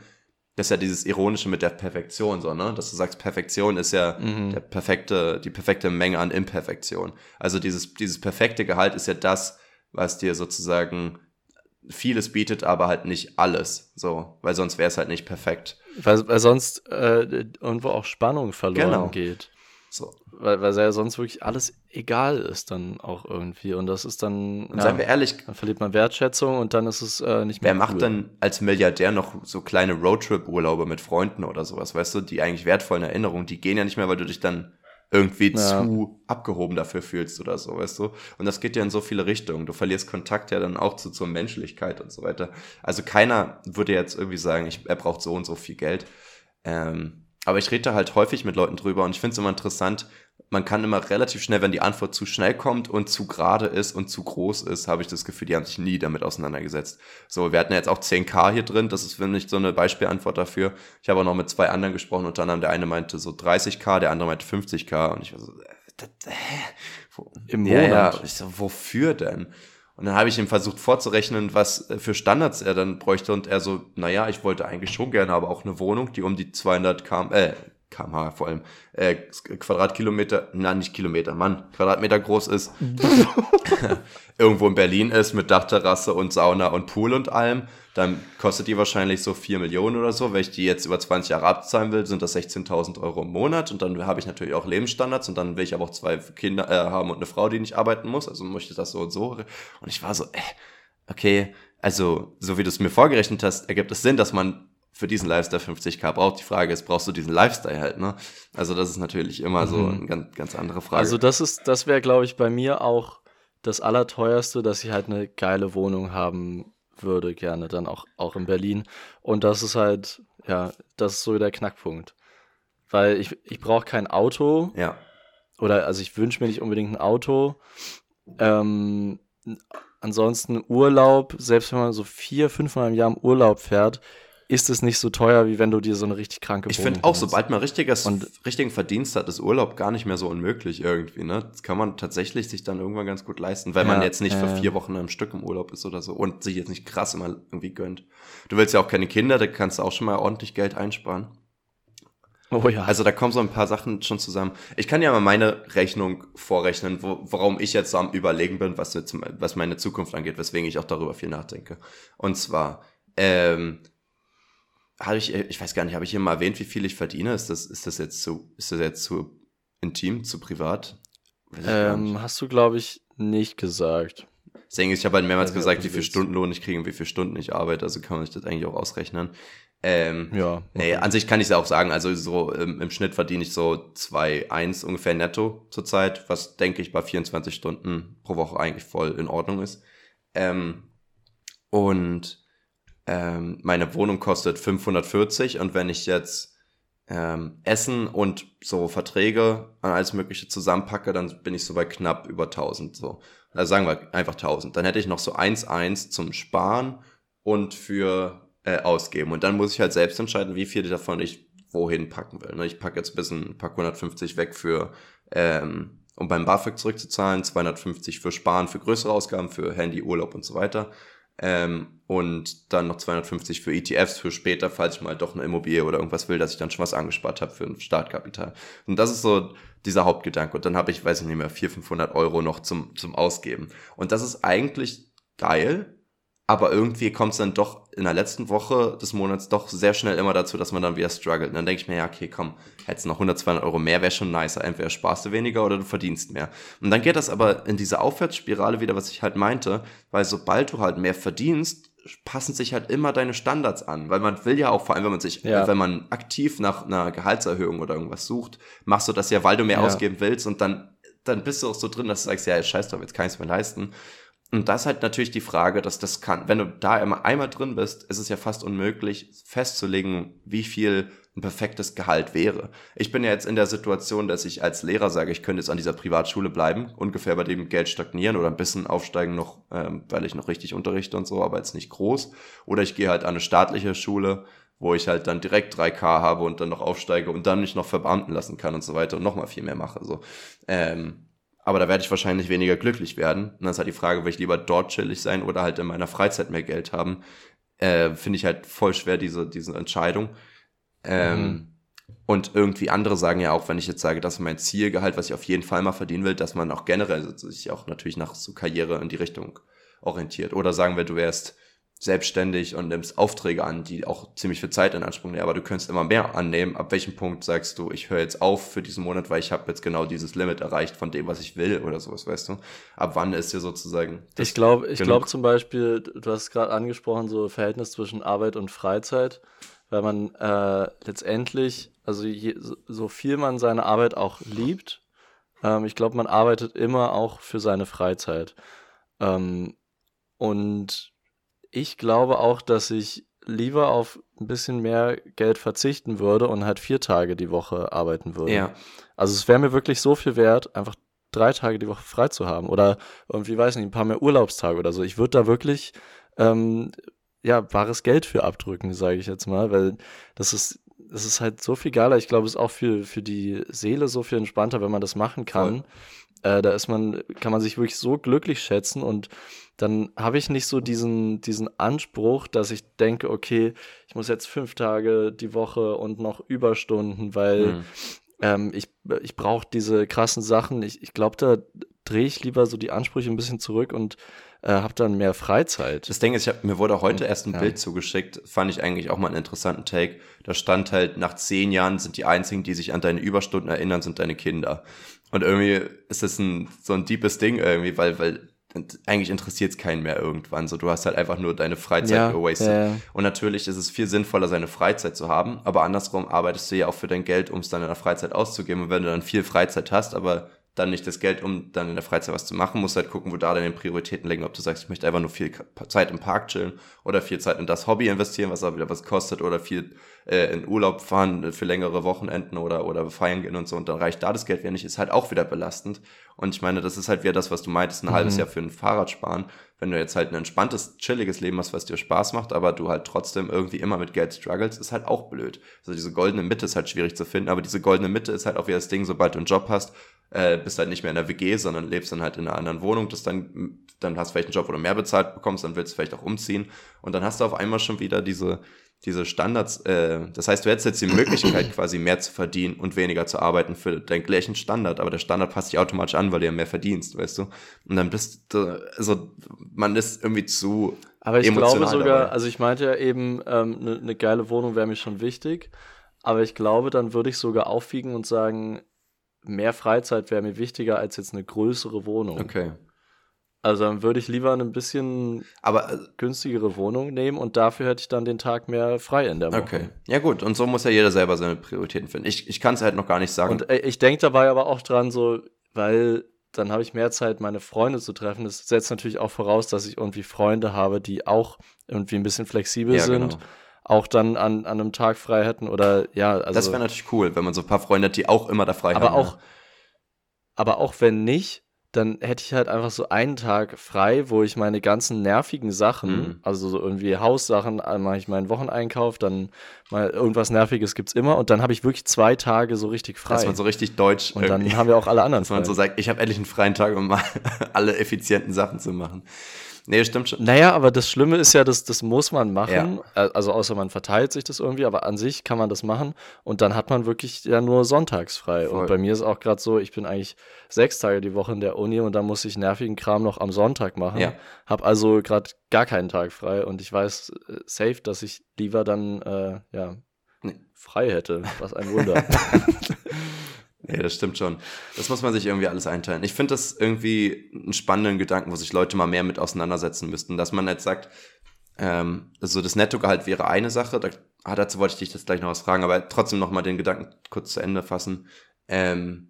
das ist ja dieses Ironische mit der Perfektion, so, ne? Dass du sagst, Perfektion ist ja mhm. der perfekte, die perfekte Menge an Imperfektion. Also dieses, dieses perfekte Gehalt ist ja das, was dir sozusagen vieles bietet, aber halt nicht alles. So, weil sonst wäre es halt nicht perfekt. Weil, weil sonst äh, irgendwo auch Spannung verloren genau. geht. So. Weil, weil ja sonst wirklich alles egal ist dann auch irgendwie. Und das ist dann. Und ja, seien wir ehrlich. Dann verliert man Wertschätzung und dann ist es äh, nicht mehr. Wer cool. macht denn als Milliardär noch so kleine Roadtrip-Urlaube mit Freunden oder sowas, weißt du, die eigentlich wertvollen Erinnerungen, die gehen ja nicht mehr, weil du dich dann irgendwie ja. zu abgehoben dafür fühlst oder so, weißt du? Und das geht ja in so viele Richtungen. Du verlierst Kontakt ja dann auch zu, zur Menschlichkeit und so weiter. Also keiner würde jetzt irgendwie sagen, ich, er braucht so und so viel Geld. Ähm, aber ich rede da halt häufig mit Leuten drüber und ich finde es immer interessant, man kann immer relativ schnell, wenn die Antwort zu schnell kommt und zu gerade ist und zu groß ist, habe ich das Gefühl, die haben sich nie damit auseinandergesetzt. So, wir hatten ja jetzt auch 10k hier drin, das ist, finde ich, so eine Beispielantwort dafür. Ich habe auch noch mit zwei anderen gesprochen, unter anderem der eine meinte so 30k, der andere meinte 50k und ich war so, äh, hä? Wo, Im Monat? Ja, ja. Ich so, wofür denn? Und dann habe ich ihm versucht vorzurechnen, was äh, für Standards er dann bräuchte. Und er so, naja, ich wollte eigentlich schon gerne, aber auch eine Wohnung, die um die 200 km, äh, kmh vor allem, äh, Quadratkilometer, na nicht Kilometer, Mann, Quadratmeter groß ist, irgendwo in Berlin ist mit Dachterrasse und Sauna und Pool und allem, dann kostet die wahrscheinlich so 4 Millionen oder so. Wenn ich die jetzt über 20 Jahre abzahlen will, sind das 16.000 Euro im Monat und dann habe ich natürlich auch Lebensstandards und dann will ich aber auch zwei Kinder äh, haben und eine Frau, die nicht arbeiten muss, also möchte ich das so und so. Und ich war so, äh, okay, also so wie du es mir vorgerechnet hast, ergibt es Sinn, dass man für diesen Lifestyle 50k braucht. Die Frage ist, brauchst du diesen Lifestyle halt, ne? Also das ist natürlich immer so mhm. eine ganz, ganz andere Frage. Also das ist, das wäre, glaube ich, bei mir auch das Allerteuerste, dass ich halt eine geile Wohnung haben würde, gerne dann auch, auch in Berlin. Und das ist halt, ja, das ist so der Knackpunkt. Weil ich, ich brauche kein Auto. Ja. Oder also ich wünsche mir nicht unbedingt ein Auto. Ähm, ansonsten Urlaub, selbst wenn man so vier, fünfmal im Jahr im Urlaub fährt, ist es nicht so teuer, wie wenn du dir so eine richtig kranke Ich finde auch, sobald man richtiges, und, richtigen Verdienst hat, ist Urlaub gar nicht mehr so unmöglich irgendwie. Ne? Das kann man tatsächlich sich dann irgendwann ganz gut leisten, weil ja, man jetzt nicht äh, für vier Wochen am Stück im Urlaub ist oder so und sich jetzt nicht krass immer irgendwie gönnt. Du willst ja auch keine Kinder, da kannst du auch schon mal ordentlich Geld einsparen. Oh ja. Also da kommen so ein paar Sachen schon zusammen. Ich kann ja mal meine Rechnung vorrechnen, wo, warum ich jetzt so am überlegen bin, was, jetzt, was meine Zukunft angeht, weswegen ich auch darüber viel nachdenke. Und zwar, ähm, habe ich, ich weiß gar nicht, habe ich hier mal erwähnt, wie viel ich verdiene? Ist das, ist das jetzt zu, ist das jetzt zu intim, zu privat? Ähm, hast du, glaube ich, nicht gesagt. Deswegen, ich habe halt mehrmals also, gesagt, wie viel Stundenlohn ich kriege und wie viele Stunden ich arbeite, also kann man sich das eigentlich auch ausrechnen. Ähm, ja. Okay. Nee, an sich kann ich es ja auch sagen, also so im, im Schnitt verdiene ich so 2,1 ungefähr netto zurzeit, was denke ich bei 24 Stunden pro Woche eigentlich voll in Ordnung ist. Ähm, und ähm, meine Wohnung kostet 540 und wenn ich jetzt ähm, Essen und so Verträge an alles Mögliche zusammenpacke, dann bin ich so bei knapp über 1000 so. Also sagen wir einfach 1000. Dann hätte ich noch so 1,1 zum Sparen und für äh, ausgeben. Und dann muss ich halt selbst entscheiden, wie viel davon ich wohin packen will. Ne? Ich packe jetzt ein bisschen, pack 150 weg für, ähm, um beim BAföG zurückzuzahlen, 250 für Sparen, für größere Ausgaben, für Handy, Urlaub und so weiter. Ähm, und dann noch 250 für ETFs für später, falls ich mal doch eine Immobilie oder irgendwas will, dass ich dann schon was angespart habe für ein Startkapital. Und das ist so dieser Hauptgedanke. Und dann habe ich, weiß ich nicht mehr, 400, 500 Euro noch zum, zum Ausgeben. Und das ist eigentlich geil, aber irgendwie kommt es dann doch in der letzten Woche des Monats doch sehr schnell immer dazu, dass man dann wieder struggelt. Und dann denke ich mir, ja, okay, komm, hättest noch 100, 200 Euro mehr, wäre schon nicer. Entweder sparst du weniger oder du verdienst mehr. Und dann geht das aber in diese Aufwärtsspirale wieder, was ich halt meinte, weil sobald du halt mehr verdienst, passen sich halt immer deine Standards an, weil man will ja auch, vor allem wenn man sich, ja. wenn man aktiv nach einer Gehaltserhöhung oder irgendwas sucht, machst du das ja, weil du mehr ja. ausgeben willst und dann, dann bist du auch so drin, dass du sagst, ja, scheiß drauf, jetzt kann ich es mir leisten. Und das ist halt natürlich die Frage, dass das kann, wenn du da immer einmal drin bist, ist es ja fast unmöglich festzulegen, wie viel ein perfektes Gehalt wäre. Ich bin ja jetzt in der Situation, dass ich als Lehrer sage, ich könnte jetzt an dieser Privatschule bleiben, ungefähr bei dem Geld stagnieren oder ein bisschen aufsteigen noch, ähm, weil ich noch richtig unterrichte und so, aber jetzt nicht groß. Oder ich gehe halt an eine staatliche Schule, wo ich halt dann direkt 3K habe und dann noch aufsteige und dann mich noch verbeamten lassen kann und so weiter und nochmal viel mehr mache. So. Ähm, aber da werde ich wahrscheinlich weniger glücklich werden. Und dann ist halt die Frage, will ich lieber dort chillig sein oder halt in meiner Freizeit mehr Geld haben. Äh, Finde ich halt voll schwer, diese, diese Entscheidung. Ähm, mhm. Und irgendwie andere sagen ja auch, wenn ich jetzt sage, das ist mein Zielgehalt, was ich auf jeden Fall mal verdienen will, dass man auch generell sich auch natürlich nach so Karriere in die Richtung orientiert. Oder sagen wir, du wärst selbstständig und nimmst Aufträge an, die auch ziemlich viel Zeit in Anspruch nehmen, aber du könntest immer mehr annehmen. Ab welchem Punkt sagst du, ich höre jetzt auf für diesen Monat, weil ich habe jetzt genau dieses Limit erreicht von dem, was ich will oder sowas, weißt du? Ab wann ist dir sozusagen Ich glaube, ich glaube zum Beispiel, du hast gerade angesprochen, so Verhältnis zwischen Arbeit und Freizeit, weil man äh, letztendlich, also je, so viel man seine Arbeit auch liebt, ähm, ich glaube, man arbeitet immer auch für seine Freizeit. Ähm, und ich glaube auch, dass ich lieber auf ein bisschen mehr Geld verzichten würde und halt vier Tage die Woche arbeiten würde. Ja. Also es wäre mir wirklich so viel wert, einfach drei Tage die Woche frei zu haben oder irgendwie, weiß nicht, ein paar mehr Urlaubstage oder so. Ich würde da wirklich, ähm, ja, wahres Geld für abdrücken, sage ich jetzt mal, weil das ist, das ist halt so viel geiler. Ich glaube, es ist auch für, für die Seele so viel entspannter, wenn man das machen kann. Äh, da ist man, kann man sich wirklich so glücklich schätzen und dann habe ich nicht so diesen, diesen Anspruch, dass ich denke, okay, ich muss jetzt fünf Tage die Woche und noch Überstunden, weil mhm. ähm, ich, ich brauche diese krassen Sachen. Ich, ich glaube, da drehe ich lieber so die Ansprüche ein bisschen zurück und äh, habe dann mehr Freizeit. Das Ding ist, hab, mir wurde heute erst ein ja. Bild zugeschickt, fand ich eigentlich auch mal einen interessanten Take. Da stand halt, nach zehn Jahren sind die einzigen, die sich an deine Überstunden erinnern, sind deine Kinder. Und irgendwie ist das ein, so ein deepes Ding irgendwie, weil, weil eigentlich interessiert es keinen mehr irgendwann. So, du hast halt einfach nur deine Freizeit ja, gewastet. Ja. Und natürlich ist es viel sinnvoller, seine Freizeit zu haben, aber andersrum arbeitest du ja auch für dein Geld, um es dann in der Freizeit auszugeben. Und wenn du dann viel Freizeit hast, aber dann nicht das Geld, um dann in der Freizeit was zu machen, musst halt gucken, wo da deine Prioritäten liegen. Ob du sagst, ich möchte einfach nur viel Zeit im Park chillen oder viel Zeit in das Hobby investieren, was auch wieder was kostet oder viel äh, in Urlaub fahren für längere Wochenenden oder, oder feiern gehen und so und dann reicht da das Geld wieder nicht, ist halt auch wieder belastend. Und ich meine, das ist halt wieder das, was du meintest, ein mhm. halbes Jahr für ein Fahrrad sparen. Wenn du jetzt halt ein entspanntes, chilliges Leben hast, was dir Spaß macht, aber du halt trotzdem irgendwie immer mit Geld struggles, ist halt auch blöd. Also diese goldene Mitte ist halt schwierig zu finden, aber diese goldene Mitte ist halt auch wieder das Ding, sobald du einen Job hast, äh, bist halt nicht mehr in der WG, sondern lebst dann halt in einer anderen Wohnung, das dann, dann hast du vielleicht einen Job, wo du mehr bezahlt bekommst, dann willst du vielleicht auch umziehen und dann hast du auf einmal schon wieder diese, diese Standards, äh, das heißt, du hättest jetzt die Möglichkeit, quasi mehr zu verdienen und weniger zu arbeiten für deinen gleichen Standard, aber der Standard passt sich automatisch an, weil du ja mehr verdienst, weißt du? Und dann bist du, also man ist irgendwie zu. Aber ich glaube sogar, dabei. also ich meinte ja eben, eine ähm, ne, ne geile Wohnung wäre mir schon wichtig, aber ich glaube, dann würde ich sogar aufwiegen und sagen, mehr Freizeit wäre mir wichtiger als jetzt eine größere Wohnung. Okay. Also dann würde ich lieber eine bisschen aber äh, günstigere Wohnung nehmen und dafür hätte ich dann den Tag mehr frei in der Woche. Okay. Ja gut, und so muss ja jeder selber seine Prioritäten finden. Ich, ich kann es halt noch gar nicht sagen. Und äh, ich denke dabei aber auch dran, so, weil dann habe ich mehr Zeit, meine Freunde zu treffen. Das setzt natürlich auch voraus, dass ich irgendwie Freunde habe, die auch irgendwie ein bisschen flexibel ja, sind. Genau auch dann an, an einem Tag frei hätten oder ja, also. Das wäre natürlich cool, wenn man so ein paar Freunde hat, die auch immer da frei aber haben. Auch, ja. Aber auch wenn nicht, dann hätte ich halt einfach so einen Tag frei, wo ich meine ganzen nervigen Sachen, mhm. also so irgendwie Haussachen, äh, mache ich meinen Wocheneinkauf, dann mal irgendwas Nerviges gibt's immer und dann habe ich wirklich zwei Tage so richtig frei. Dass man so richtig deutsch. Und dann haben wir auch alle anderen. Dass man so sagt, ich habe endlich einen freien Tag, um mal alle effizienten Sachen zu machen. Nee, stimmt schon. Naja, aber das Schlimme ist ja, dass das muss man machen. Ja. Äh, also außer man verteilt sich das irgendwie, aber an sich kann man das machen. Und dann hat man wirklich ja nur sonntags frei. Voll. Und bei mir ist auch gerade so, ich bin eigentlich sechs Tage die Woche in der Uni und dann muss ich nervigen Kram noch am Sonntag machen. Ja. Hab also gerade gar keinen Tag frei und ich weiß äh, safe, dass ich lieber dann äh, ja nee. frei hätte. Was ein Wunder. Ja, das stimmt schon. Das muss man sich irgendwie alles einteilen. Ich finde das irgendwie einen spannenden Gedanken, wo sich Leute mal mehr mit auseinandersetzen müssten. Dass man jetzt sagt, ähm, also das Nettogehalt wäre eine Sache, da, ah, dazu wollte ich dich das gleich noch was fragen, aber trotzdem noch mal den Gedanken kurz zu Ende fassen. Ähm,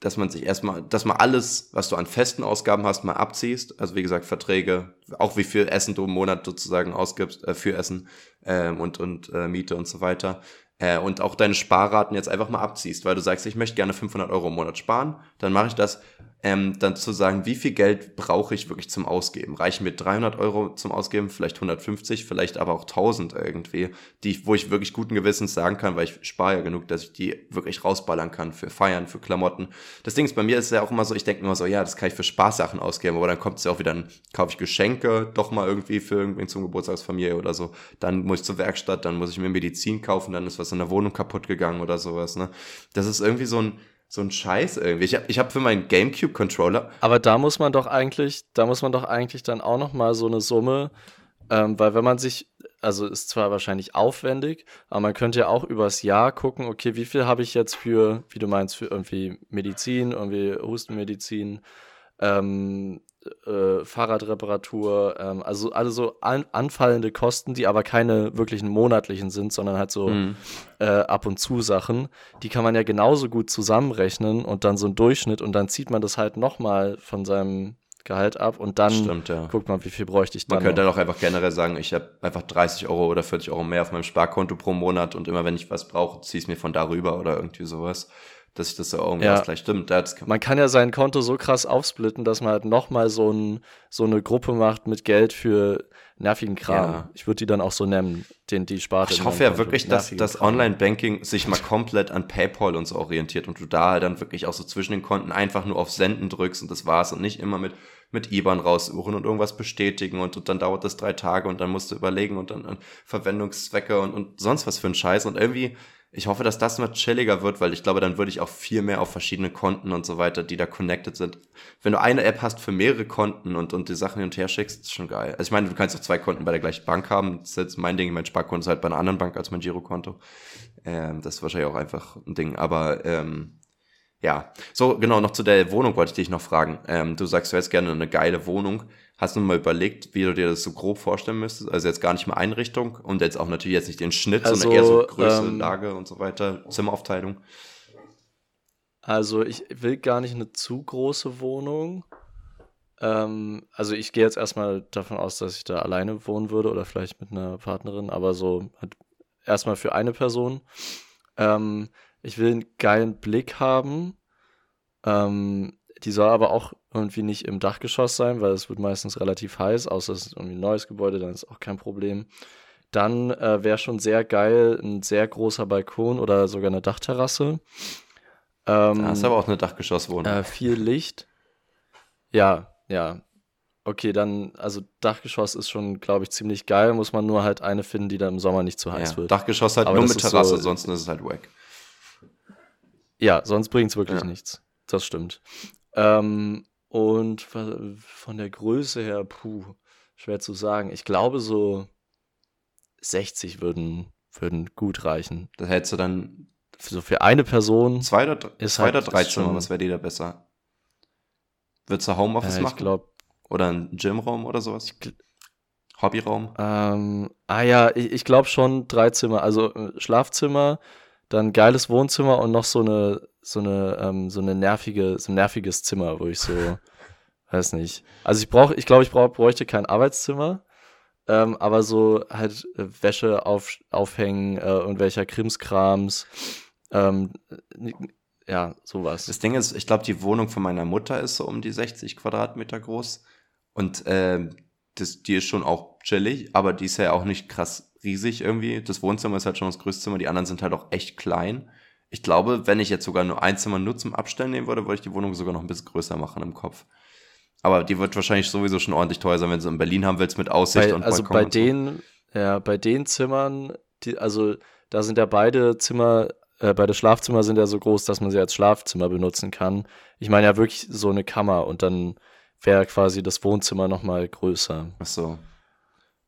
dass man sich erstmal, dass man alles, was du an festen Ausgaben hast, mal abziehst. Also wie gesagt, Verträge, auch wie viel Essen du im Monat sozusagen ausgibst äh, für Essen ähm, und, und äh, Miete und so weiter äh, und auch deine Sparraten jetzt einfach mal abziehst, weil du sagst, ich möchte gerne 500 Euro im Monat sparen, dann mache ich das ähm, dann zu sagen, wie viel Geld brauche ich wirklich zum Ausgeben? Reichen mir 300 Euro zum Ausgeben, vielleicht 150, vielleicht aber auch 1000 irgendwie, die, wo ich wirklich guten Gewissens sagen kann, weil ich spare ja genug, dass ich die wirklich rausballern kann für Feiern, für Klamotten. Das Ding ist, bei mir ist es ja auch immer so, ich denke immer so, ja, das kann ich für Spaßsachen ausgeben, aber dann kommt es ja auch wieder, dann kaufe ich Geschenke doch mal irgendwie für irgendwen zum Geburtstagsfamilie oder so. Dann muss ich zur Werkstatt, dann muss ich mir Medizin kaufen, dann ist was in der Wohnung kaputt gegangen oder sowas, ne? Das ist irgendwie so ein, so ein Scheiß irgendwie. Ich habe ich hab für meinen GameCube Controller. Aber da muss man doch eigentlich, da muss man doch eigentlich dann auch noch mal so eine Summe, ähm, weil wenn man sich, also ist zwar wahrscheinlich aufwendig, aber man könnte ja auch übers Jahr gucken, okay, wie viel habe ich jetzt für, wie du meinst, für irgendwie Medizin, irgendwie Hustenmedizin, ähm, äh, Fahrradreparatur, ähm, also alle so an, anfallende Kosten, die aber keine wirklichen monatlichen sind, sondern halt so mhm. äh, ab und zu Sachen, die kann man ja genauso gut zusammenrechnen und dann so ein Durchschnitt und dann zieht man das halt nochmal von seinem Gehalt ab und dann Stimmt, ja. guckt man, wie viel bräuchte ich dann. Man könnte dann auch einfach generell sagen, ich habe einfach 30 Euro oder 40 Euro mehr auf meinem Sparkonto pro Monat und immer wenn ich was brauche, ziehe ich es mir von darüber oder irgendwie sowas dass sich das so irgendwie ja. gleich stimmt. Ja, kann man kann ja sein Konto so krass aufsplitten, dass man halt nochmal so, ein, so eine Gruppe macht mit Geld für nervigen Kram. Ja. Ich würde die dann auch so nennen, den die Sparte. Ich hoffe ja wirklich, dass das Online-Banking sich mal komplett an PayPal und so orientiert und du da halt dann wirklich auch so zwischen den Konten einfach nur auf Senden drückst und das war's und nicht immer mit mit IBAN raussuchen und irgendwas bestätigen und, und dann dauert das drei Tage und dann musst du überlegen und dann, dann Verwendungszwecke und, und sonst was für ein Scheiß und irgendwie ich hoffe, dass das mal chilliger wird, weil ich glaube, dann würde ich auch viel mehr auf verschiedene Konten und so weiter, die da connected sind. Wenn du eine App hast für mehrere Konten und, und die Sachen hin und her schickst, ist schon geil. Also ich meine, du kannst auch zwei Konten bei der gleichen Bank haben. Das ist jetzt mein Ding. Mein Sparkonto ist halt bei einer anderen Bank als mein Girokonto. Ähm, das ist wahrscheinlich auch einfach ein Ding. Aber ähm, ja, so genau, noch zu der Wohnung wollte ich dich noch fragen. Ähm, du sagst, du hättest gerne eine geile Wohnung. Hast du mal überlegt, wie du dir das so grob vorstellen müsstest? Also jetzt gar nicht mal Einrichtung und jetzt auch natürlich jetzt nicht den Schnitt, also, sondern eher so Größe, ähm, Lage und so weiter, Zimmeraufteilung. Also ich will gar nicht eine zu große Wohnung. Ähm, also ich gehe jetzt erstmal davon aus, dass ich da alleine wohnen würde oder vielleicht mit einer Partnerin, aber so halt erstmal für eine Person. Ähm, ich will einen geilen Blick haben. Ähm, die soll aber auch irgendwie nicht im Dachgeschoss sein, weil es wird meistens relativ heiß, außer es ist irgendwie ein neues Gebäude, dann ist auch kein Problem. Dann äh, wäre schon sehr geil ein sehr großer Balkon oder sogar eine Dachterrasse. Ähm, da ist aber auch eine Dachgeschosswohnung. Äh, viel Licht. Ja, ja. Okay, dann, also Dachgeschoss ist schon, glaube ich, ziemlich geil. Muss man nur halt eine finden, die dann im Sommer nicht zu heiß ja, wird. Dachgeschoss halt aber nur mit Terrasse, so, ansonsten ist es halt wack. Ja, sonst bringt es wirklich ja. nichts. Das stimmt. Ähm, und von der Größe her, puh, schwer zu sagen. Ich glaube, so 60 würden, würden gut reichen. Das hättest du dann. So für eine Person. Zwei oder, ist zwei halt oder drei Zimmer, was wäre dir da besser? Würdest du Homeoffice äh, machen? Glaub, oder ein Gymraum oder sowas? Hobbyraum? Ähm, ah ja, ich, ich glaube schon drei Zimmer. Also äh, Schlafzimmer, dann geiles Wohnzimmer und noch so eine, so eine, ähm, so eine nervige, so ein nerviges Zimmer, wo ich so, weiß nicht. Also ich brauche, ich glaube, ich brauch, bräuchte kein Arbeitszimmer, ähm, aber so halt äh, Wäsche auf, aufhängen, äh, irgendwelcher Krimskrams, ähm, ja, sowas. Das Ding ist, ich glaube, die Wohnung von meiner Mutter ist so um die 60 Quadratmeter groß und äh, das, die ist schon auch chillig, aber die ist ja auch nicht krass riesig irgendwie. Das Wohnzimmer ist halt schon das größte Zimmer, die anderen sind halt auch echt klein. Ich glaube, wenn ich jetzt sogar nur ein Zimmer nur zum Abstellen nehmen würde, würde ich die Wohnung sogar noch ein bisschen größer machen im Kopf. Aber die wird wahrscheinlich sowieso schon ordentlich teuer sein, wenn du in Berlin haben willst mit Aussicht bei, und Also bei den, so. ja, bei den Zimmern, die, also da sind ja beide Zimmer, äh, beide Schlafzimmer sind ja so groß, dass man sie als Schlafzimmer benutzen kann. Ich meine ja wirklich so eine Kammer und dann wäre quasi das Wohnzimmer nochmal größer. Ach so.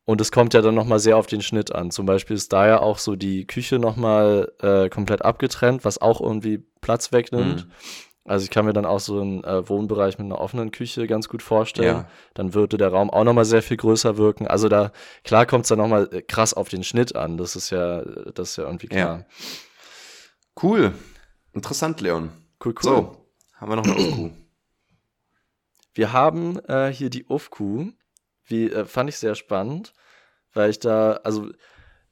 Und es kommt ja dann nochmal sehr auf den Schnitt an. Zum Beispiel ist da ja auch so die Küche nochmal äh, komplett abgetrennt, was auch irgendwie Platz wegnimmt. Mhm. Also ich kann mir dann auch so einen äh, Wohnbereich mit einer offenen Küche ganz gut vorstellen. Ja. Dann würde der Raum auch nochmal sehr viel größer wirken. Also da, klar kommt es dann nochmal äh, krass auf den Schnitt an. Das ist ja, das ist ja irgendwie klar. Ja. Cool. Interessant, Leon. Cool, cool. So, haben wir noch eine Ufku. Wir haben äh, hier die Ufku wie, äh, fand ich sehr spannend, weil ich da, also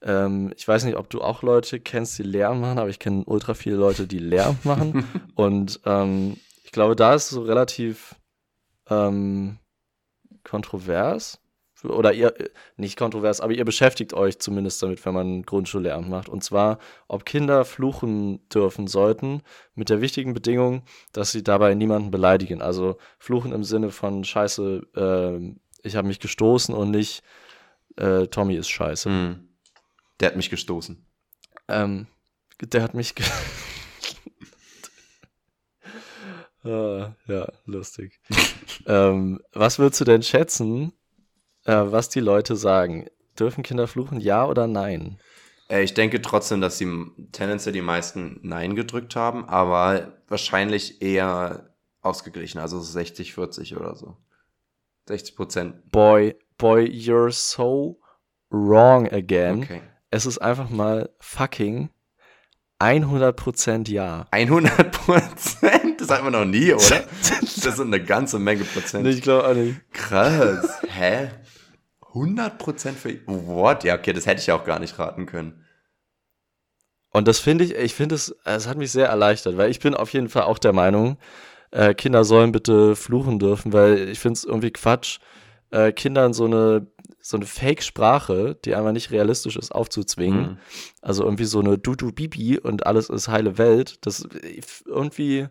ähm, ich weiß nicht, ob du auch Leute kennst, die Lärm machen, aber ich kenne ultra viele Leute, die Lärm machen. und ähm, ich glaube, da ist so relativ ähm, kontrovers. Oder ihr, nicht kontrovers, aber ihr beschäftigt euch zumindest damit, wenn man Grundschullärm macht. Und zwar, ob Kinder fluchen dürfen sollten, mit der wichtigen Bedingung, dass sie dabei niemanden beleidigen. Also fluchen im Sinne von Scheiße, äh, ich habe mich gestoßen und nicht äh, Tommy ist scheiße. Mm. Der hat mich gestoßen. Ähm, der hat mich. Ah, ja, lustig. ähm, was würdest du denn schätzen, äh, was die Leute sagen? Dürfen Kinder fluchen, ja oder nein? Äh, ich denke trotzdem, dass sie tendenziell die meisten Nein gedrückt haben, aber wahrscheinlich eher ausgeglichen, also 60, 40 oder so. 60 Prozent. Boy, boy, you're so wrong again. Okay. Es ist einfach mal fucking 100 Prozent ja. 100 Prozent? Das hat man noch nie, oder? Das sind eine ganze Menge Prozent. Ich glaube auch nicht. Krass. Hä? 100 Prozent für. What? Ja, okay, das hätte ich auch gar nicht raten können. Und das finde ich, ich finde es, es hat mich sehr erleichtert, weil ich bin auf jeden Fall auch der Meinung, äh, Kinder sollen bitte fluchen dürfen, weil ich finde es irgendwie Quatsch, äh, Kindern so eine so eine Fake-Sprache, die einfach nicht realistisch ist, aufzuzwingen. Mhm. Also irgendwie so eine Dudu-Bibi und alles ist heile Welt. Das irgendwie,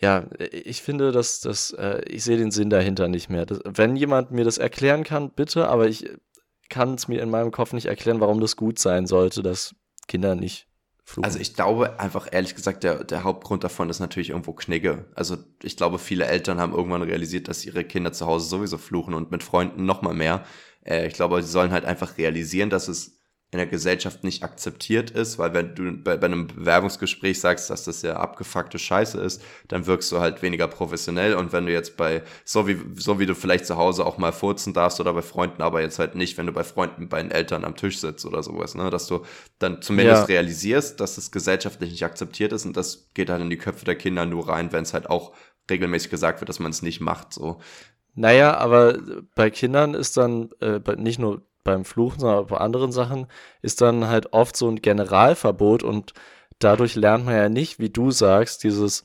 ja, ich finde, dass das, äh, ich sehe den Sinn dahinter nicht mehr. Das, wenn jemand mir das erklären kann, bitte, aber ich kann es mir in meinem Kopf nicht erklären, warum das gut sein sollte, dass Kinder nicht fluchen. Also ich glaube einfach, ehrlich gesagt, der, der Hauptgrund davon ist natürlich irgendwo Knigge. Also ich glaube, viele Eltern haben irgendwann realisiert, dass ihre Kinder zu Hause sowieso fluchen und mit Freunden noch mal mehr. Äh, ich glaube, sie sollen halt einfach realisieren, dass es in der Gesellschaft nicht akzeptiert ist, weil wenn du bei, bei, einem Bewerbungsgespräch sagst, dass das ja abgefuckte Scheiße ist, dann wirkst du halt weniger professionell und wenn du jetzt bei, so wie, so wie du vielleicht zu Hause auch mal furzen darfst oder bei Freunden, aber jetzt halt nicht, wenn du bei Freunden bei den Eltern am Tisch sitzt oder sowas, ne, dass du dann zumindest ja. realisierst, dass es gesellschaftlich nicht akzeptiert ist und das geht halt in die Köpfe der Kinder nur rein, wenn es halt auch regelmäßig gesagt wird, dass man es nicht macht, so. Naja, aber bei Kindern ist dann äh, nicht nur beim Fluchen, sondern bei anderen Sachen ist dann halt oft so ein Generalverbot und dadurch lernt man ja nicht, wie du sagst, dieses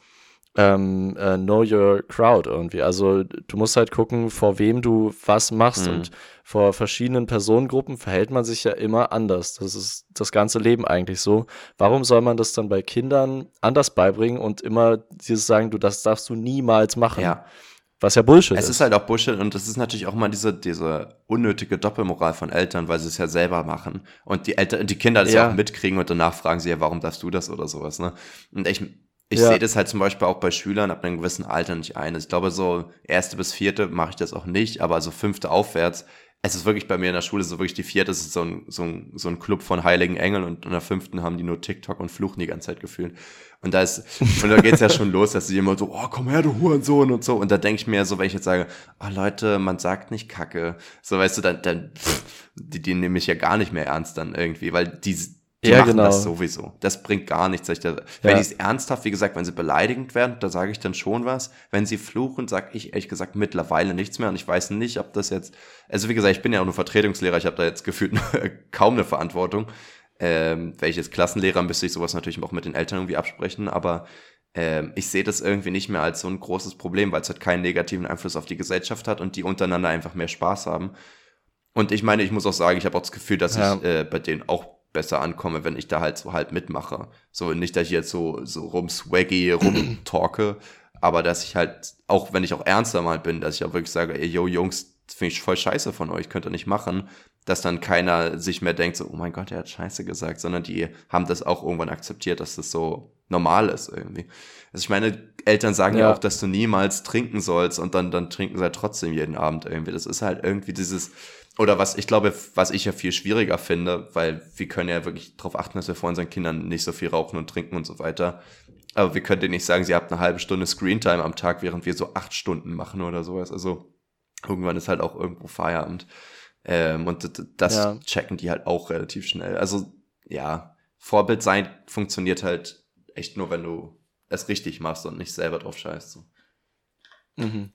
ähm, uh, Know Your Crowd irgendwie. Also du musst halt gucken, vor wem du was machst mhm. und vor verschiedenen Personengruppen verhält man sich ja immer anders. Das ist das ganze Leben eigentlich so. Warum soll man das dann bei Kindern anders beibringen und immer dieses sagen, du, das darfst du niemals machen? Ja. Was ja Bullshit es ist. Es ist halt auch Bullshit und das ist natürlich auch mal diese, diese unnötige Doppelmoral von Eltern, weil sie es ja selber machen. Und die Eltern, die Kinder das ja. ja auch mitkriegen und danach fragen sie ja, warum darfst du das oder sowas, ne? Und ich, ich ja. sehe das halt zum Beispiel auch bei Schülern ab einem gewissen Alter nicht ein. Ich glaube, so erste bis vierte mache ich das auch nicht, aber so fünfte aufwärts es ist wirklich bei mir in der Schule so wirklich die vierte, ist so ein, so ein, so ein Club von heiligen Engeln und in der fünften haben die nur TikTok und fluchen die ganze Zeit gefühlt. Und da ist, und da geht's ja schon los, dass sie immer so, oh, komm her, du Hurensohn und so. Und da denke ich mir so, wenn ich jetzt sage, oh Leute, man sagt nicht Kacke, so weißt du, dann, dann, pff, die, die nehme ich ja gar nicht mehr ernst dann irgendwie, weil die, die ja, machen genau. das sowieso. Das bringt gar nichts. Ich da, wenn ja. die es ernsthaft, wie gesagt, wenn sie beleidigend werden, da sage ich dann schon was. Wenn sie fluchen, sage ich ehrlich gesagt mittlerweile nichts mehr. Und ich weiß nicht, ob das jetzt, also wie gesagt, ich bin ja auch nur Vertretungslehrer, ich habe da jetzt gefühlt kaum eine Verantwortung. Ähm, welches Klassenlehrer müsste ich sowas natürlich auch mit den Eltern irgendwie absprechen, aber ähm, ich sehe das irgendwie nicht mehr als so ein großes Problem, weil es halt keinen negativen Einfluss auf die Gesellschaft hat und die untereinander einfach mehr Spaß haben. Und ich meine, ich muss auch sagen, ich habe auch das Gefühl, dass ja. ich äh, bei denen auch besser ankomme, wenn ich da halt so halt mitmache. So nicht, dass ich jetzt so, so rumswaggy, rumtalke, aber dass ich halt, auch wenn ich auch ernster mal bin, dass ich auch wirklich sage, ey, yo, Jungs, das finde ich voll scheiße von euch, könnt ihr nicht machen, dass dann keiner sich mehr denkt, so, oh mein Gott, er hat scheiße gesagt, sondern die haben das auch irgendwann akzeptiert, dass das so normal ist irgendwie. Also ich meine, Eltern sagen ja, ja auch, dass du niemals trinken sollst und dann, dann trinken sie halt trotzdem jeden Abend irgendwie. Das ist halt irgendwie dieses, oder was ich glaube, was ich ja viel schwieriger finde, weil wir können ja wirklich darauf achten, dass wir vor unseren Kindern nicht so viel rauchen und trinken und so weiter. Aber wir können denen nicht sagen, sie habt eine halbe Stunde Screentime am Tag, während wir so acht Stunden machen oder sowas. Also irgendwann ist halt auch irgendwo Feierabend. Ähm, und das ja. checken die halt auch relativ schnell. Also ja, Vorbild sein funktioniert halt echt nur, wenn du es richtig machst und nicht selber drauf scheißt. So. Mhm.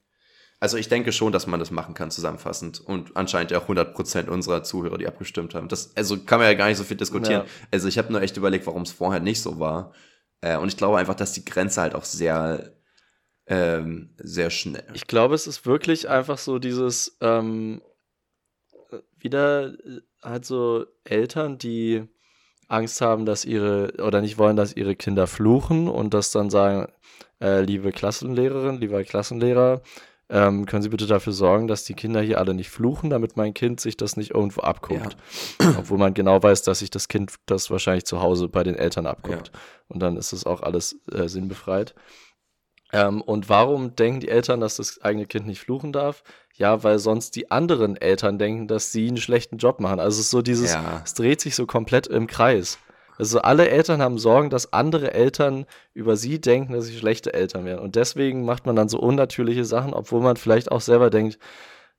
Also ich denke schon, dass man das machen kann, zusammenfassend. Und anscheinend ja auch 100% unserer Zuhörer, die abgestimmt haben. Das, also kann man ja gar nicht so viel diskutieren. Ja. Also ich habe nur echt überlegt, warum es vorher nicht so war. Äh, und ich glaube einfach, dass die Grenze halt auch sehr, ähm, sehr schnell. Ich glaube, es ist wirklich einfach so dieses, ähm, wieder äh, halt so Eltern, die Angst haben, dass ihre, oder nicht wollen, dass ihre Kinder fluchen und das dann sagen, äh, liebe Klassenlehrerin, lieber Klassenlehrer, ähm, können Sie bitte dafür sorgen, dass die Kinder hier alle nicht fluchen, damit mein Kind sich das nicht irgendwo abguckt. Ja. Obwohl man genau weiß, dass sich das Kind das wahrscheinlich zu Hause bei den Eltern abguckt. Ja. Und dann ist es auch alles äh, sinnbefreit. Ähm, und warum denken die Eltern, dass das eigene Kind nicht fluchen darf? Ja, weil sonst die anderen Eltern denken, dass sie einen schlechten Job machen. Also es ist so dieses, ja. es dreht sich so komplett im Kreis. Also alle Eltern haben Sorgen, dass andere Eltern über sie denken, dass sie schlechte Eltern wären. Und deswegen macht man dann so unnatürliche Sachen, obwohl man vielleicht auch selber denkt,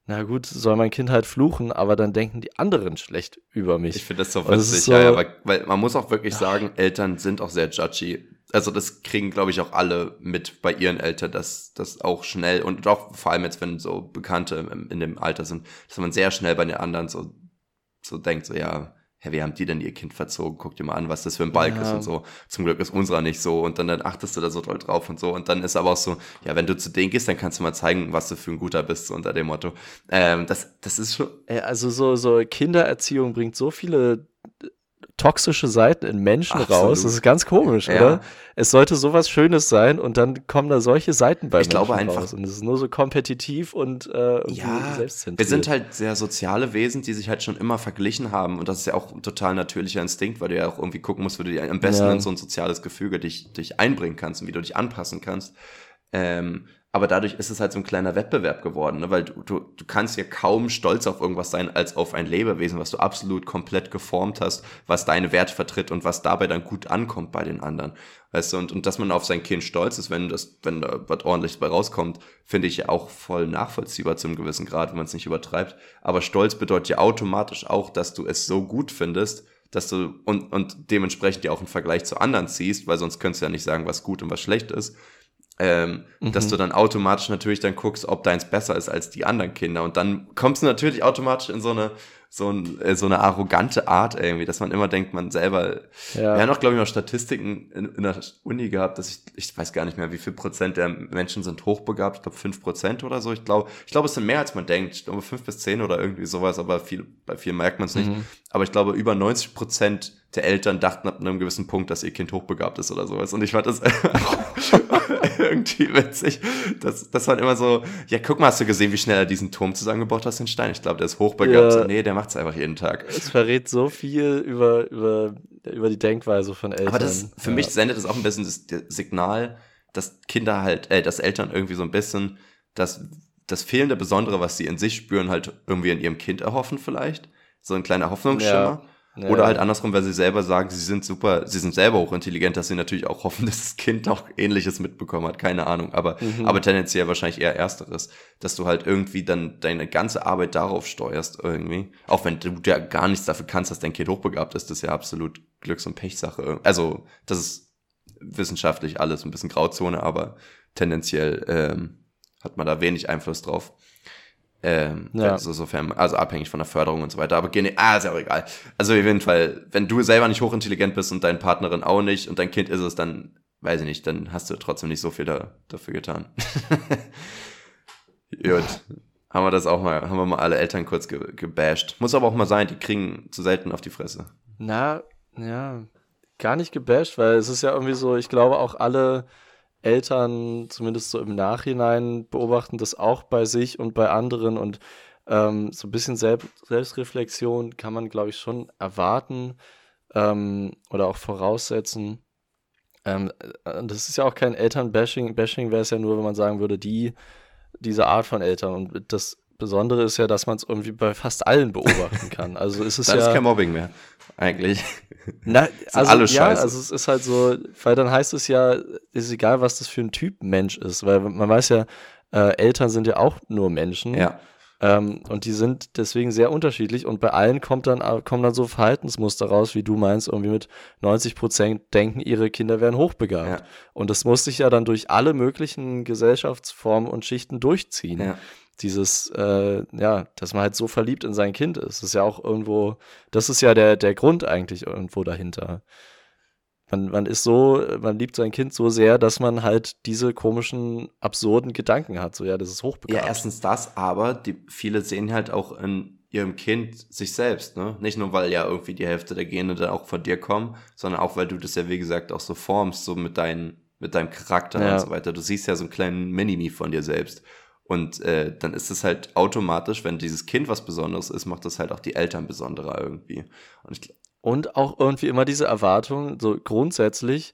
na gut, soll mein Kind halt fluchen, aber dann denken die anderen schlecht über mich. Ich finde das so witzig, so, ja, ja, weil, weil man muss auch wirklich sagen, Eltern sind auch sehr judgy. Also das kriegen, glaube ich, auch alle mit bei ihren Eltern, dass das auch schnell und auch vor allem jetzt, wenn so Bekannte in, in dem Alter sind, dass man sehr schnell bei den anderen so, so denkt, so ja, ja, wie haben die denn ihr Kind verzogen? Guck dir mal an, was das für ein Balk ja. ist und so. Zum Glück ist unserer nicht so und dann, dann achtest du da so doll drauf und so. Und dann ist aber auch so, ja, wenn du zu denen gehst, dann kannst du mal zeigen, was du für ein guter bist, so unter dem Motto. Ähm, das, das ist schon. Also so, so Kindererziehung bringt so viele toxische Seiten in Menschen Absolut. raus. Das ist ganz komisch, ja. oder? Es sollte sowas Schönes sein und dann kommen da solche Seiten bei ich Menschen glaube einfach, raus. Und es ist nur so kompetitiv und äh, ja, selbstzentriert. Wir sind halt sehr soziale Wesen, die sich halt schon immer verglichen haben. Und das ist ja auch ein total natürlicher Instinkt, weil du ja auch irgendwie gucken musst, wie du dir am besten ja. in so ein soziales Gefüge dich, dich einbringen kannst und wie du dich anpassen kannst. Ähm, aber dadurch ist es halt so ein kleiner Wettbewerb geworden, ne? weil du, du, du kannst ja kaum stolz auf irgendwas sein als auf ein Lebewesen, was du absolut komplett geformt hast, was deine Werte vertritt und was dabei dann gut ankommt bei den anderen. Weißt du, und, und dass man auf sein Kind stolz ist, wenn das, wenn da was ordentliches bei rauskommt, finde ich ja auch voll nachvollziehbar zum gewissen Grad, wenn man es nicht übertreibt. Aber Stolz bedeutet ja automatisch auch, dass du es so gut findest, dass du und, und dementsprechend ja auch einen Vergleich zu anderen ziehst, weil sonst könntest du ja nicht sagen, was gut und was schlecht ist ähm, mhm. dass du dann automatisch natürlich dann guckst, ob deins besser ist als die anderen Kinder. Und dann kommst du natürlich automatisch in so eine, so, ein, äh, so eine arrogante Art irgendwie, dass man immer denkt, man selber. Ja. Wir haben auch, glaube ich, noch Statistiken in, in, der Uni gehabt, dass ich, ich weiß gar nicht mehr, wie viel Prozent der Menschen sind hochbegabt. Ich glaube, fünf Prozent oder so. Ich glaube, ich glaube, es sind mehr als man denkt. Ich glaube, fünf bis zehn oder irgendwie sowas, aber viel, bei vielen merkt man es nicht. Mhm. Aber ich glaube, über 90 Prozent der Eltern dachten ab einem gewissen Punkt, dass ihr Kind hochbegabt ist oder sowas. Und ich fand das irgendwie witzig. Das, das war immer so, ja, guck mal, hast du gesehen, wie schnell er diesen Turm zusammengebaut hat, den Stein? Ich glaube, der ist hochbegabt. Ja. Nee, der macht's einfach jeden Tag. Es verrät so viel über, über, über die Denkweise von Eltern. Aber das, für ja. mich sendet es auch ein bisschen das Signal, dass Kinder halt, äh, dass Eltern irgendwie so ein bisschen das, das fehlende Besondere, was sie in sich spüren, halt irgendwie in ihrem Kind erhoffen vielleicht. So ein kleiner Hoffnungsschimmer. Ja. Ja. Oder halt andersrum, weil sie selber sagen, sie sind super, sie sind selber hochintelligent, dass sie natürlich auch hoffen, dass das Kind auch Ähnliches mitbekommen hat, keine Ahnung, aber, mhm. aber tendenziell wahrscheinlich eher Ersteres, dass du halt irgendwie dann deine ganze Arbeit darauf steuerst irgendwie, auch wenn du ja gar nichts dafür kannst, dass dein Kind hochbegabt ist, das ist ja absolut Glücks- und Pechsache. Also, das ist wissenschaftlich alles ein bisschen Grauzone, aber tendenziell ähm, hat man da wenig Einfluss drauf. Ähm, ja. also, sofern, also abhängig von der Förderung und so weiter. Aber gene ah, ist ja auch egal. Also auf jeden Fall, wenn du selber nicht hochintelligent bist und deine Partnerin auch nicht und dein Kind ist es, dann weiß ich nicht, dann hast du trotzdem nicht so viel da, dafür getan. Gut. Haben wir das auch mal, haben wir mal alle Eltern kurz ge gebasht. Muss aber auch mal sein, die kriegen zu selten auf die Fresse. Na, ja, gar nicht gebasht, weil es ist ja irgendwie so, ich glaube auch alle Eltern, zumindest so im Nachhinein, beobachten das auch bei sich und bei anderen und ähm, so ein bisschen Selb Selbstreflexion kann man, glaube ich, schon erwarten ähm, oder auch voraussetzen. Ähm, äh, das ist ja auch kein Elternbashing. Bashing wäre es ja nur, wenn man sagen würde, die, diese Art von Eltern. Und das Besondere ist ja, dass man es irgendwie bei fast allen beobachten kann. Also ist es das ja. ist kein Mobbing mehr, eigentlich. Na, also, alles ja, scheiße. also es ist halt so, weil dann heißt es ja, ist egal, was das für ein Typ Mensch ist, weil man weiß ja, äh, Eltern sind ja auch nur Menschen. Ja. Ähm, und die sind deswegen sehr unterschiedlich und bei allen kommt dann, äh, kommen dann so Verhaltensmuster raus, wie du meinst, irgendwie mit 90 Prozent denken, ihre Kinder wären hochbegabt. Ja. Und das muss sich ja dann durch alle möglichen Gesellschaftsformen und Schichten durchziehen. Ja dieses, äh, ja, dass man halt so verliebt in sein Kind ist. Das ist ja auch irgendwo, das ist ja der, der Grund eigentlich irgendwo dahinter. Man, man ist so, man liebt sein Kind so sehr, dass man halt diese komischen, absurden Gedanken hat. So, ja, das ist hochbegabt. Ja, erstens das, aber die, viele sehen halt auch in ihrem Kind sich selbst, ne? Nicht nur, weil ja irgendwie die Hälfte der Gene dann auch von dir kommen, sondern auch, weil du das ja, wie gesagt, auch so formst, so mit, deinen, mit deinem Charakter ja. und so weiter. Du siehst ja so einen kleinen Minimi von dir selbst. Und äh, dann ist es halt automatisch, wenn dieses Kind was Besonderes ist, macht das halt auch die Eltern besonderer irgendwie. Und, ich, und auch irgendwie immer diese Erwartung, so grundsätzlich,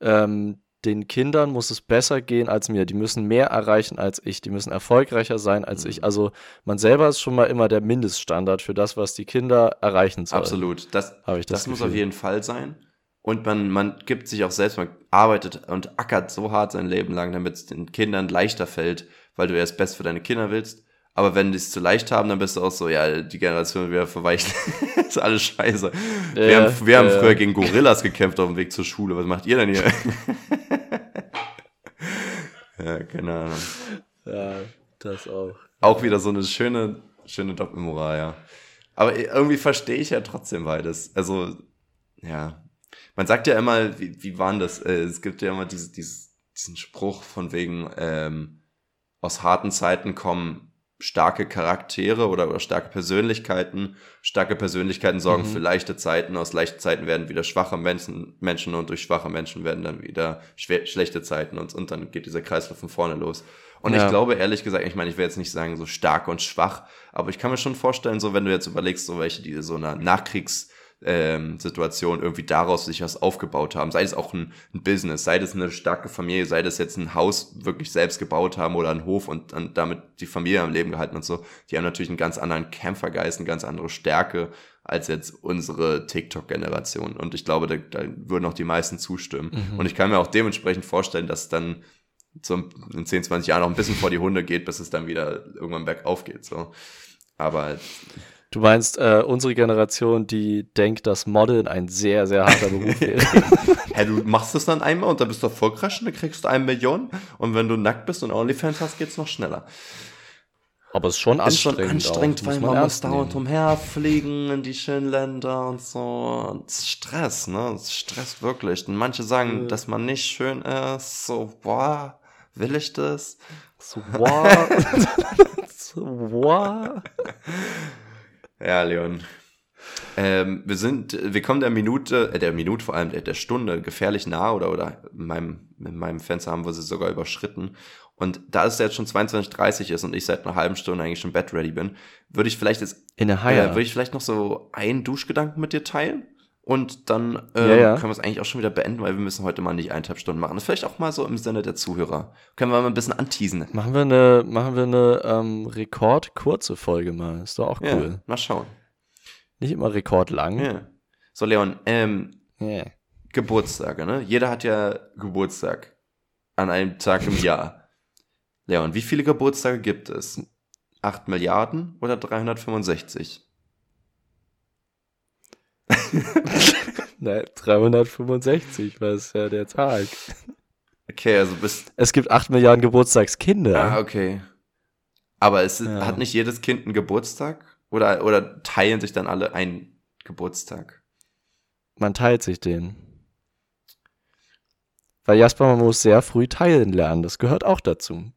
ähm, den Kindern muss es besser gehen als mir. Die müssen mehr erreichen als ich. Die müssen erfolgreicher sein als mhm. ich. Also man selber ist schon mal immer der Mindeststandard für das, was die Kinder erreichen sollen. Absolut. Das, das, das muss auf jeden Fall sein. Und man, man gibt sich auch selbst, man arbeitet und ackert so hart sein Leben lang, damit es den Kindern leichter fällt, weil du ja das Beste für deine Kinder willst. Aber wenn die es zu leicht haben, dann bist du auch so, ja, die Generation wieder verweicht. ist alles scheiße. Ja, wir haben, wir ja, haben früher gegen Gorillas gekämpft auf dem Weg zur Schule. Was macht ihr denn hier? ja, keine Ahnung. Ja, das auch. Auch wieder so eine schöne, schöne Doppelmoral, ja. Aber irgendwie verstehe ich ja trotzdem beides. Also, ja. Man sagt ja immer, wie, wie waren das? Äh, es gibt ja immer diese, diese, diesen Spruch von wegen, ähm, aus harten Zeiten kommen starke Charaktere oder, oder starke Persönlichkeiten. Starke Persönlichkeiten sorgen mhm. für leichte Zeiten. Aus leichten Zeiten werden wieder schwache Menschen, Menschen und durch schwache Menschen werden dann wieder schlechte Zeiten und, und dann geht dieser Kreislauf von vorne los. Und ja. ich glaube, ehrlich gesagt, ich meine, ich will jetzt nicht sagen so stark und schwach, aber ich kann mir schon vorstellen, so wenn du jetzt überlegst, so welche, die so einer Nachkriegs- ähm, Situation irgendwie daraus sich was aufgebaut haben. Sei es auch ein, ein, Business, sei es eine starke Familie, sei das jetzt ein Haus wirklich selbst gebaut haben oder ein Hof und, und damit die Familie am Leben gehalten und so. Die haben natürlich einen ganz anderen Kämpfergeist, eine ganz andere Stärke als jetzt unsere TikTok-Generation. Und ich glaube, da, da würden auch die meisten zustimmen. Mhm. Und ich kann mir auch dementsprechend vorstellen, dass dann so in 10, 20 Jahren noch ein bisschen vor die Hunde geht, bis es dann wieder irgendwann bergauf geht. So. Aber Du meinst äh, unsere Generation, die denkt, dass Modeln ein sehr, sehr harter Beruf wäre. Hä, du machst es dann einmal und dann bist du erfolgreich und dann kriegst du eine Million. Und wenn du nackt bist und OnlyFans hast, geht's noch schneller. Aber es ist schon ist anstrengend. Schon anstrengend, auch, weil man, man muss dauernd umherfliegen in die schönen Länder und so. Und es ist Stress, ne? Es stresst wirklich. Und manche sagen, ja. dass man nicht schön ist. So, boah, will ich das? So, boah. so, boah. Ja, Leon. Ähm, wir sind, wir kommen der Minute, äh, der Minute vor allem, der, der Stunde gefährlich nah oder, oder in meinem, in meinem Fenster haben wir sie sogar überschritten. Und da es jetzt schon 22.30 ist und ich seit einer halben Stunde eigentlich schon bed ready bin, würde ich vielleicht jetzt, in der Haie. Äh, würde ich vielleicht noch so einen Duschgedanken mit dir teilen? Und dann äh, ja, ja. können wir es eigentlich auch schon wieder beenden, weil wir müssen heute mal nicht eineinhalb Stunden machen. Das ist vielleicht auch mal so im Sinne der Zuhörer. Können wir mal ein bisschen anteasen. Machen wir eine, machen wir eine ähm, rekordkurze Folge mal. Ist doch auch cool. Ja, mal schauen. Nicht immer rekordlang. So, Leon, ähm. Geburtstage, ne? Jeder hat ja Geburtstag. An einem Tag im Jahr. Leon, wie viele Geburtstage gibt es? 8 Milliarden oder 365? Nein, 365, was ist ja der Tag. Okay, also bist. Es gibt 8 Milliarden Geburtstagskinder. Ah, okay. Aber es ist, ja. hat nicht jedes Kind einen Geburtstag? Oder, oder teilen sich dann alle einen Geburtstag? Man teilt sich den. Weil Jasper, man muss sehr früh teilen lernen. Das gehört auch dazu.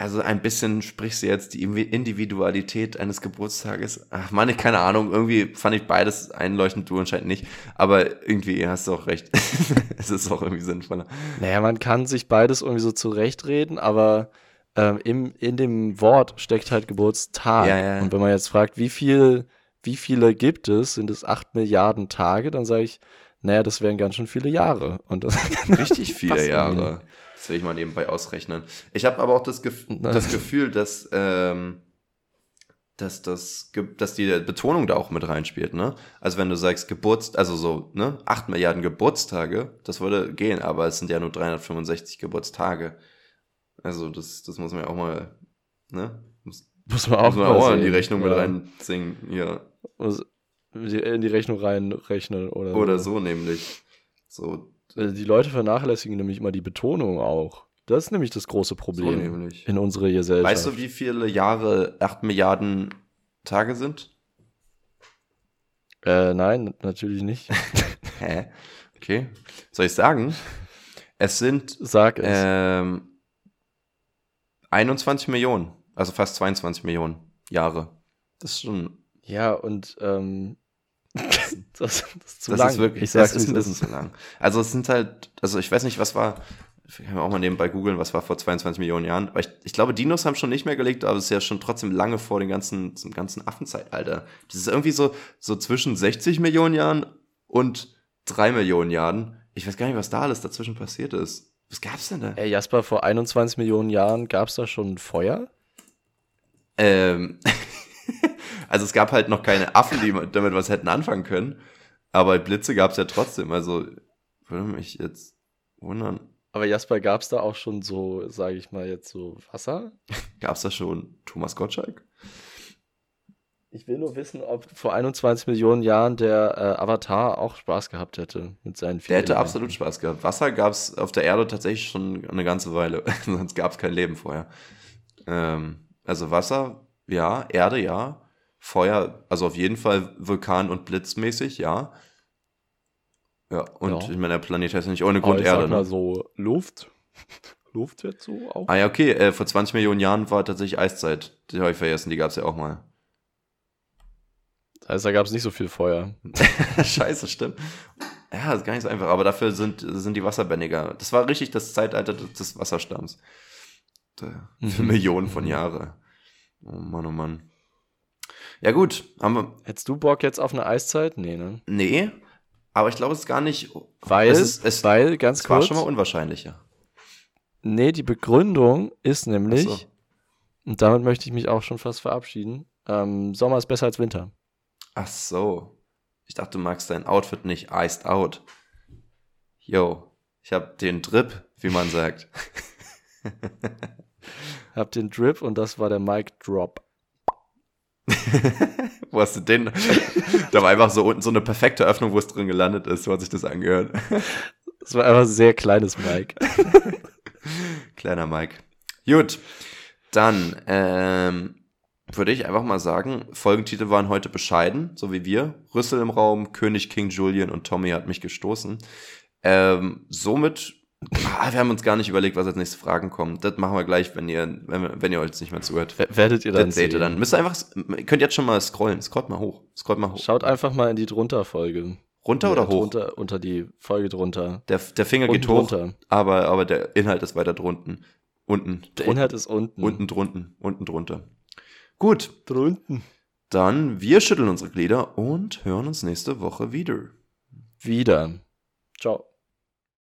Also ein bisschen sprichst du jetzt die Individualität eines Geburtstages. Ach Mann, ich keine Ahnung. Irgendwie fand ich beides einleuchtend, du anscheinend nicht. Aber irgendwie hast du auch recht. es ist auch irgendwie sinnvoller. Naja, man kann sich beides irgendwie so zurechtreden, aber ähm, im, in dem Wort steckt halt Geburtstag. Ja, ja. Und wenn man jetzt fragt, wie viel, wie viele gibt es, sind es acht Milliarden Tage, dann sage ich, naja, das wären ganz schön viele Jahre. Und das Richtig viele Jahre. Das will ich mal nebenbei ausrechnen. Ich habe aber auch das, Gef das Gefühl, dass, ähm, dass, das, dass die Betonung da auch mit reinspielt, ne? Also wenn du sagst Geburts, also so, ne, 8 Milliarden Geburtstage, das würde gehen, aber es sind ja nur 365 Geburtstage. Also das, das muss man ja auch mal, ne? Muss, muss man auch, muss man auch in die Rechnung ja. mit reinziehen, ja. Also in die Rechnung reinrechnen oder Oder so, so nämlich. So, die Leute vernachlässigen nämlich immer die Betonung auch. Das ist nämlich das große Problem so in unserer Gesellschaft. Weißt du, wie viele Jahre 8 Milliarden Tage sind? Äh, nein, natürlich nicht. Hä? Okay. Soll ich sagen? Es sind Sag es. Ähm, 21 Millionen, also fast 22 Millionen Jahre. Das ist schon. Ja, und ähm, das, das, ist zu das lang. Ist wirklich, ich das ist ein bisschen zu lang. Also es sind halt, also ich weiß nicht, was war, ich kann auch mal nebenbei googeln, was war vor 22 Millionen Jahren. Aber ich, ich glaube, Dinos haben schon nicht mehr gelegt, aber es ist ja schon trotzdem lange vor den ganzen, zum ganzen Affenzeitalter. Das ist irgendwie so, so zwischen 60 Millionen Jahren und 3 Millionen Jahren. Ich weiß gar nicht, was da alles dazwischen passiert ist. Was gab's denn da? Ey, Jasper, vor 21 Millionen Jahren gab's da schon Feuer? Ähm, Also es gab halt noch keine Affen, die damit was hätten anfangen können. Aber Blitze gab es ja trotzdem. Also würde mich jetzt wundern. Aber Jasper, gab es da auch schon so, sage ich mal jetzt so Wasser? gab es da schon Thomas Gottschalk? Ich will nur wissen, ob vor 21 Millionen Jahren der äh, Avatar auch Spaß gehabt hätte mit seinen vier Der hätte absolut Spaß gehabt. Wasser gab es auf der Erde tatsächlich schon eine ganze Weile. Sonst gab es kein Leben vorher. Ähm, also Wasser, ja. Erde, ja. Feuer, also auf jeden Fall Vulkan- und Blitzmäßig, ja. Ja, und ja. ich meine, der Planet heißt nicht ohne Grund Erde. Sag ne? mal so Luft. Luft wird so auch. Ah ja, okay. Äh, vor 20 Millionen Jahren war tatsächlich Eiszeit. Die habe ich vergessen, die gab es ja auch mal. Das heißt, da gab es nicht so viel Feuer. Scheiße, stimmt. Ja, das ist gar nicht so einfach. Aber dafür sind, sind die Wasserbändiger. Das war richtig das Zeitalter des Wasserstamms. Für mhm. Millionen von Jahren. Oh Mann, oh Mann. Ja, gut. Haben wir. Hättest du Bock jetzt auf eine Eiszeit? Nee, ne? Nee. Aber ich glaube, es ist gar nicht. Weil, es, ist, es weil ganz es kurz. war schon mal unwahrscheinlicher. Nee, die Begründung ist nämlich, so. und damit möchte ich mich auch schon fast verabschieden, ähm, Sommer ist besser als Winter. Ach so. Ich dachte, du magst dein Outfit nicht iced out. Yo, ich hab den Drip, wie man sagt. hab den Drip und das war der Mic Drop. wo hast du den? da war einfach so unten so eine perfekte Öffnung, wo es drin gelandet ist, so hat sich das angehört. Das war einfach ein sehr kleines Mic. Kleiner Mike. Gut, dann ähm, würde ich einfach mal sagen, Folgentitel waren heute bescheiden, so wie wir. Rüssel im Raum, König King Julian und Tommy hat mich gestoßen. Ähm, somit, ah, wir haben uns gar nicht überlegt, was als nächste Fragen kommen. Das machen wir gleich, wenn ihr, wenn, wenn ihr euch nicht mehr zuhört. Werdet ihr dann das seht ihr dann. Müsst ihr einfach, ihr könnt jetzt schon mal scrollen. Scrollt mal hoch. Scrollt mal hoch. Schaut einfach mal in die drunter-Folge. Runter oder hoch? Drunter, unter die Folge drunter. Der, der Finger unten geht hoch, drunter. aber, aber der Inhalt ist weiter drunten. Unten. Der drunten. Inhalt ist unten. Unten drunten. Unten drunter. Gut. Drunten. Dann wir schütteln unsere Glieder und hören uns nächste Woche wieder. Wieder. Ciao.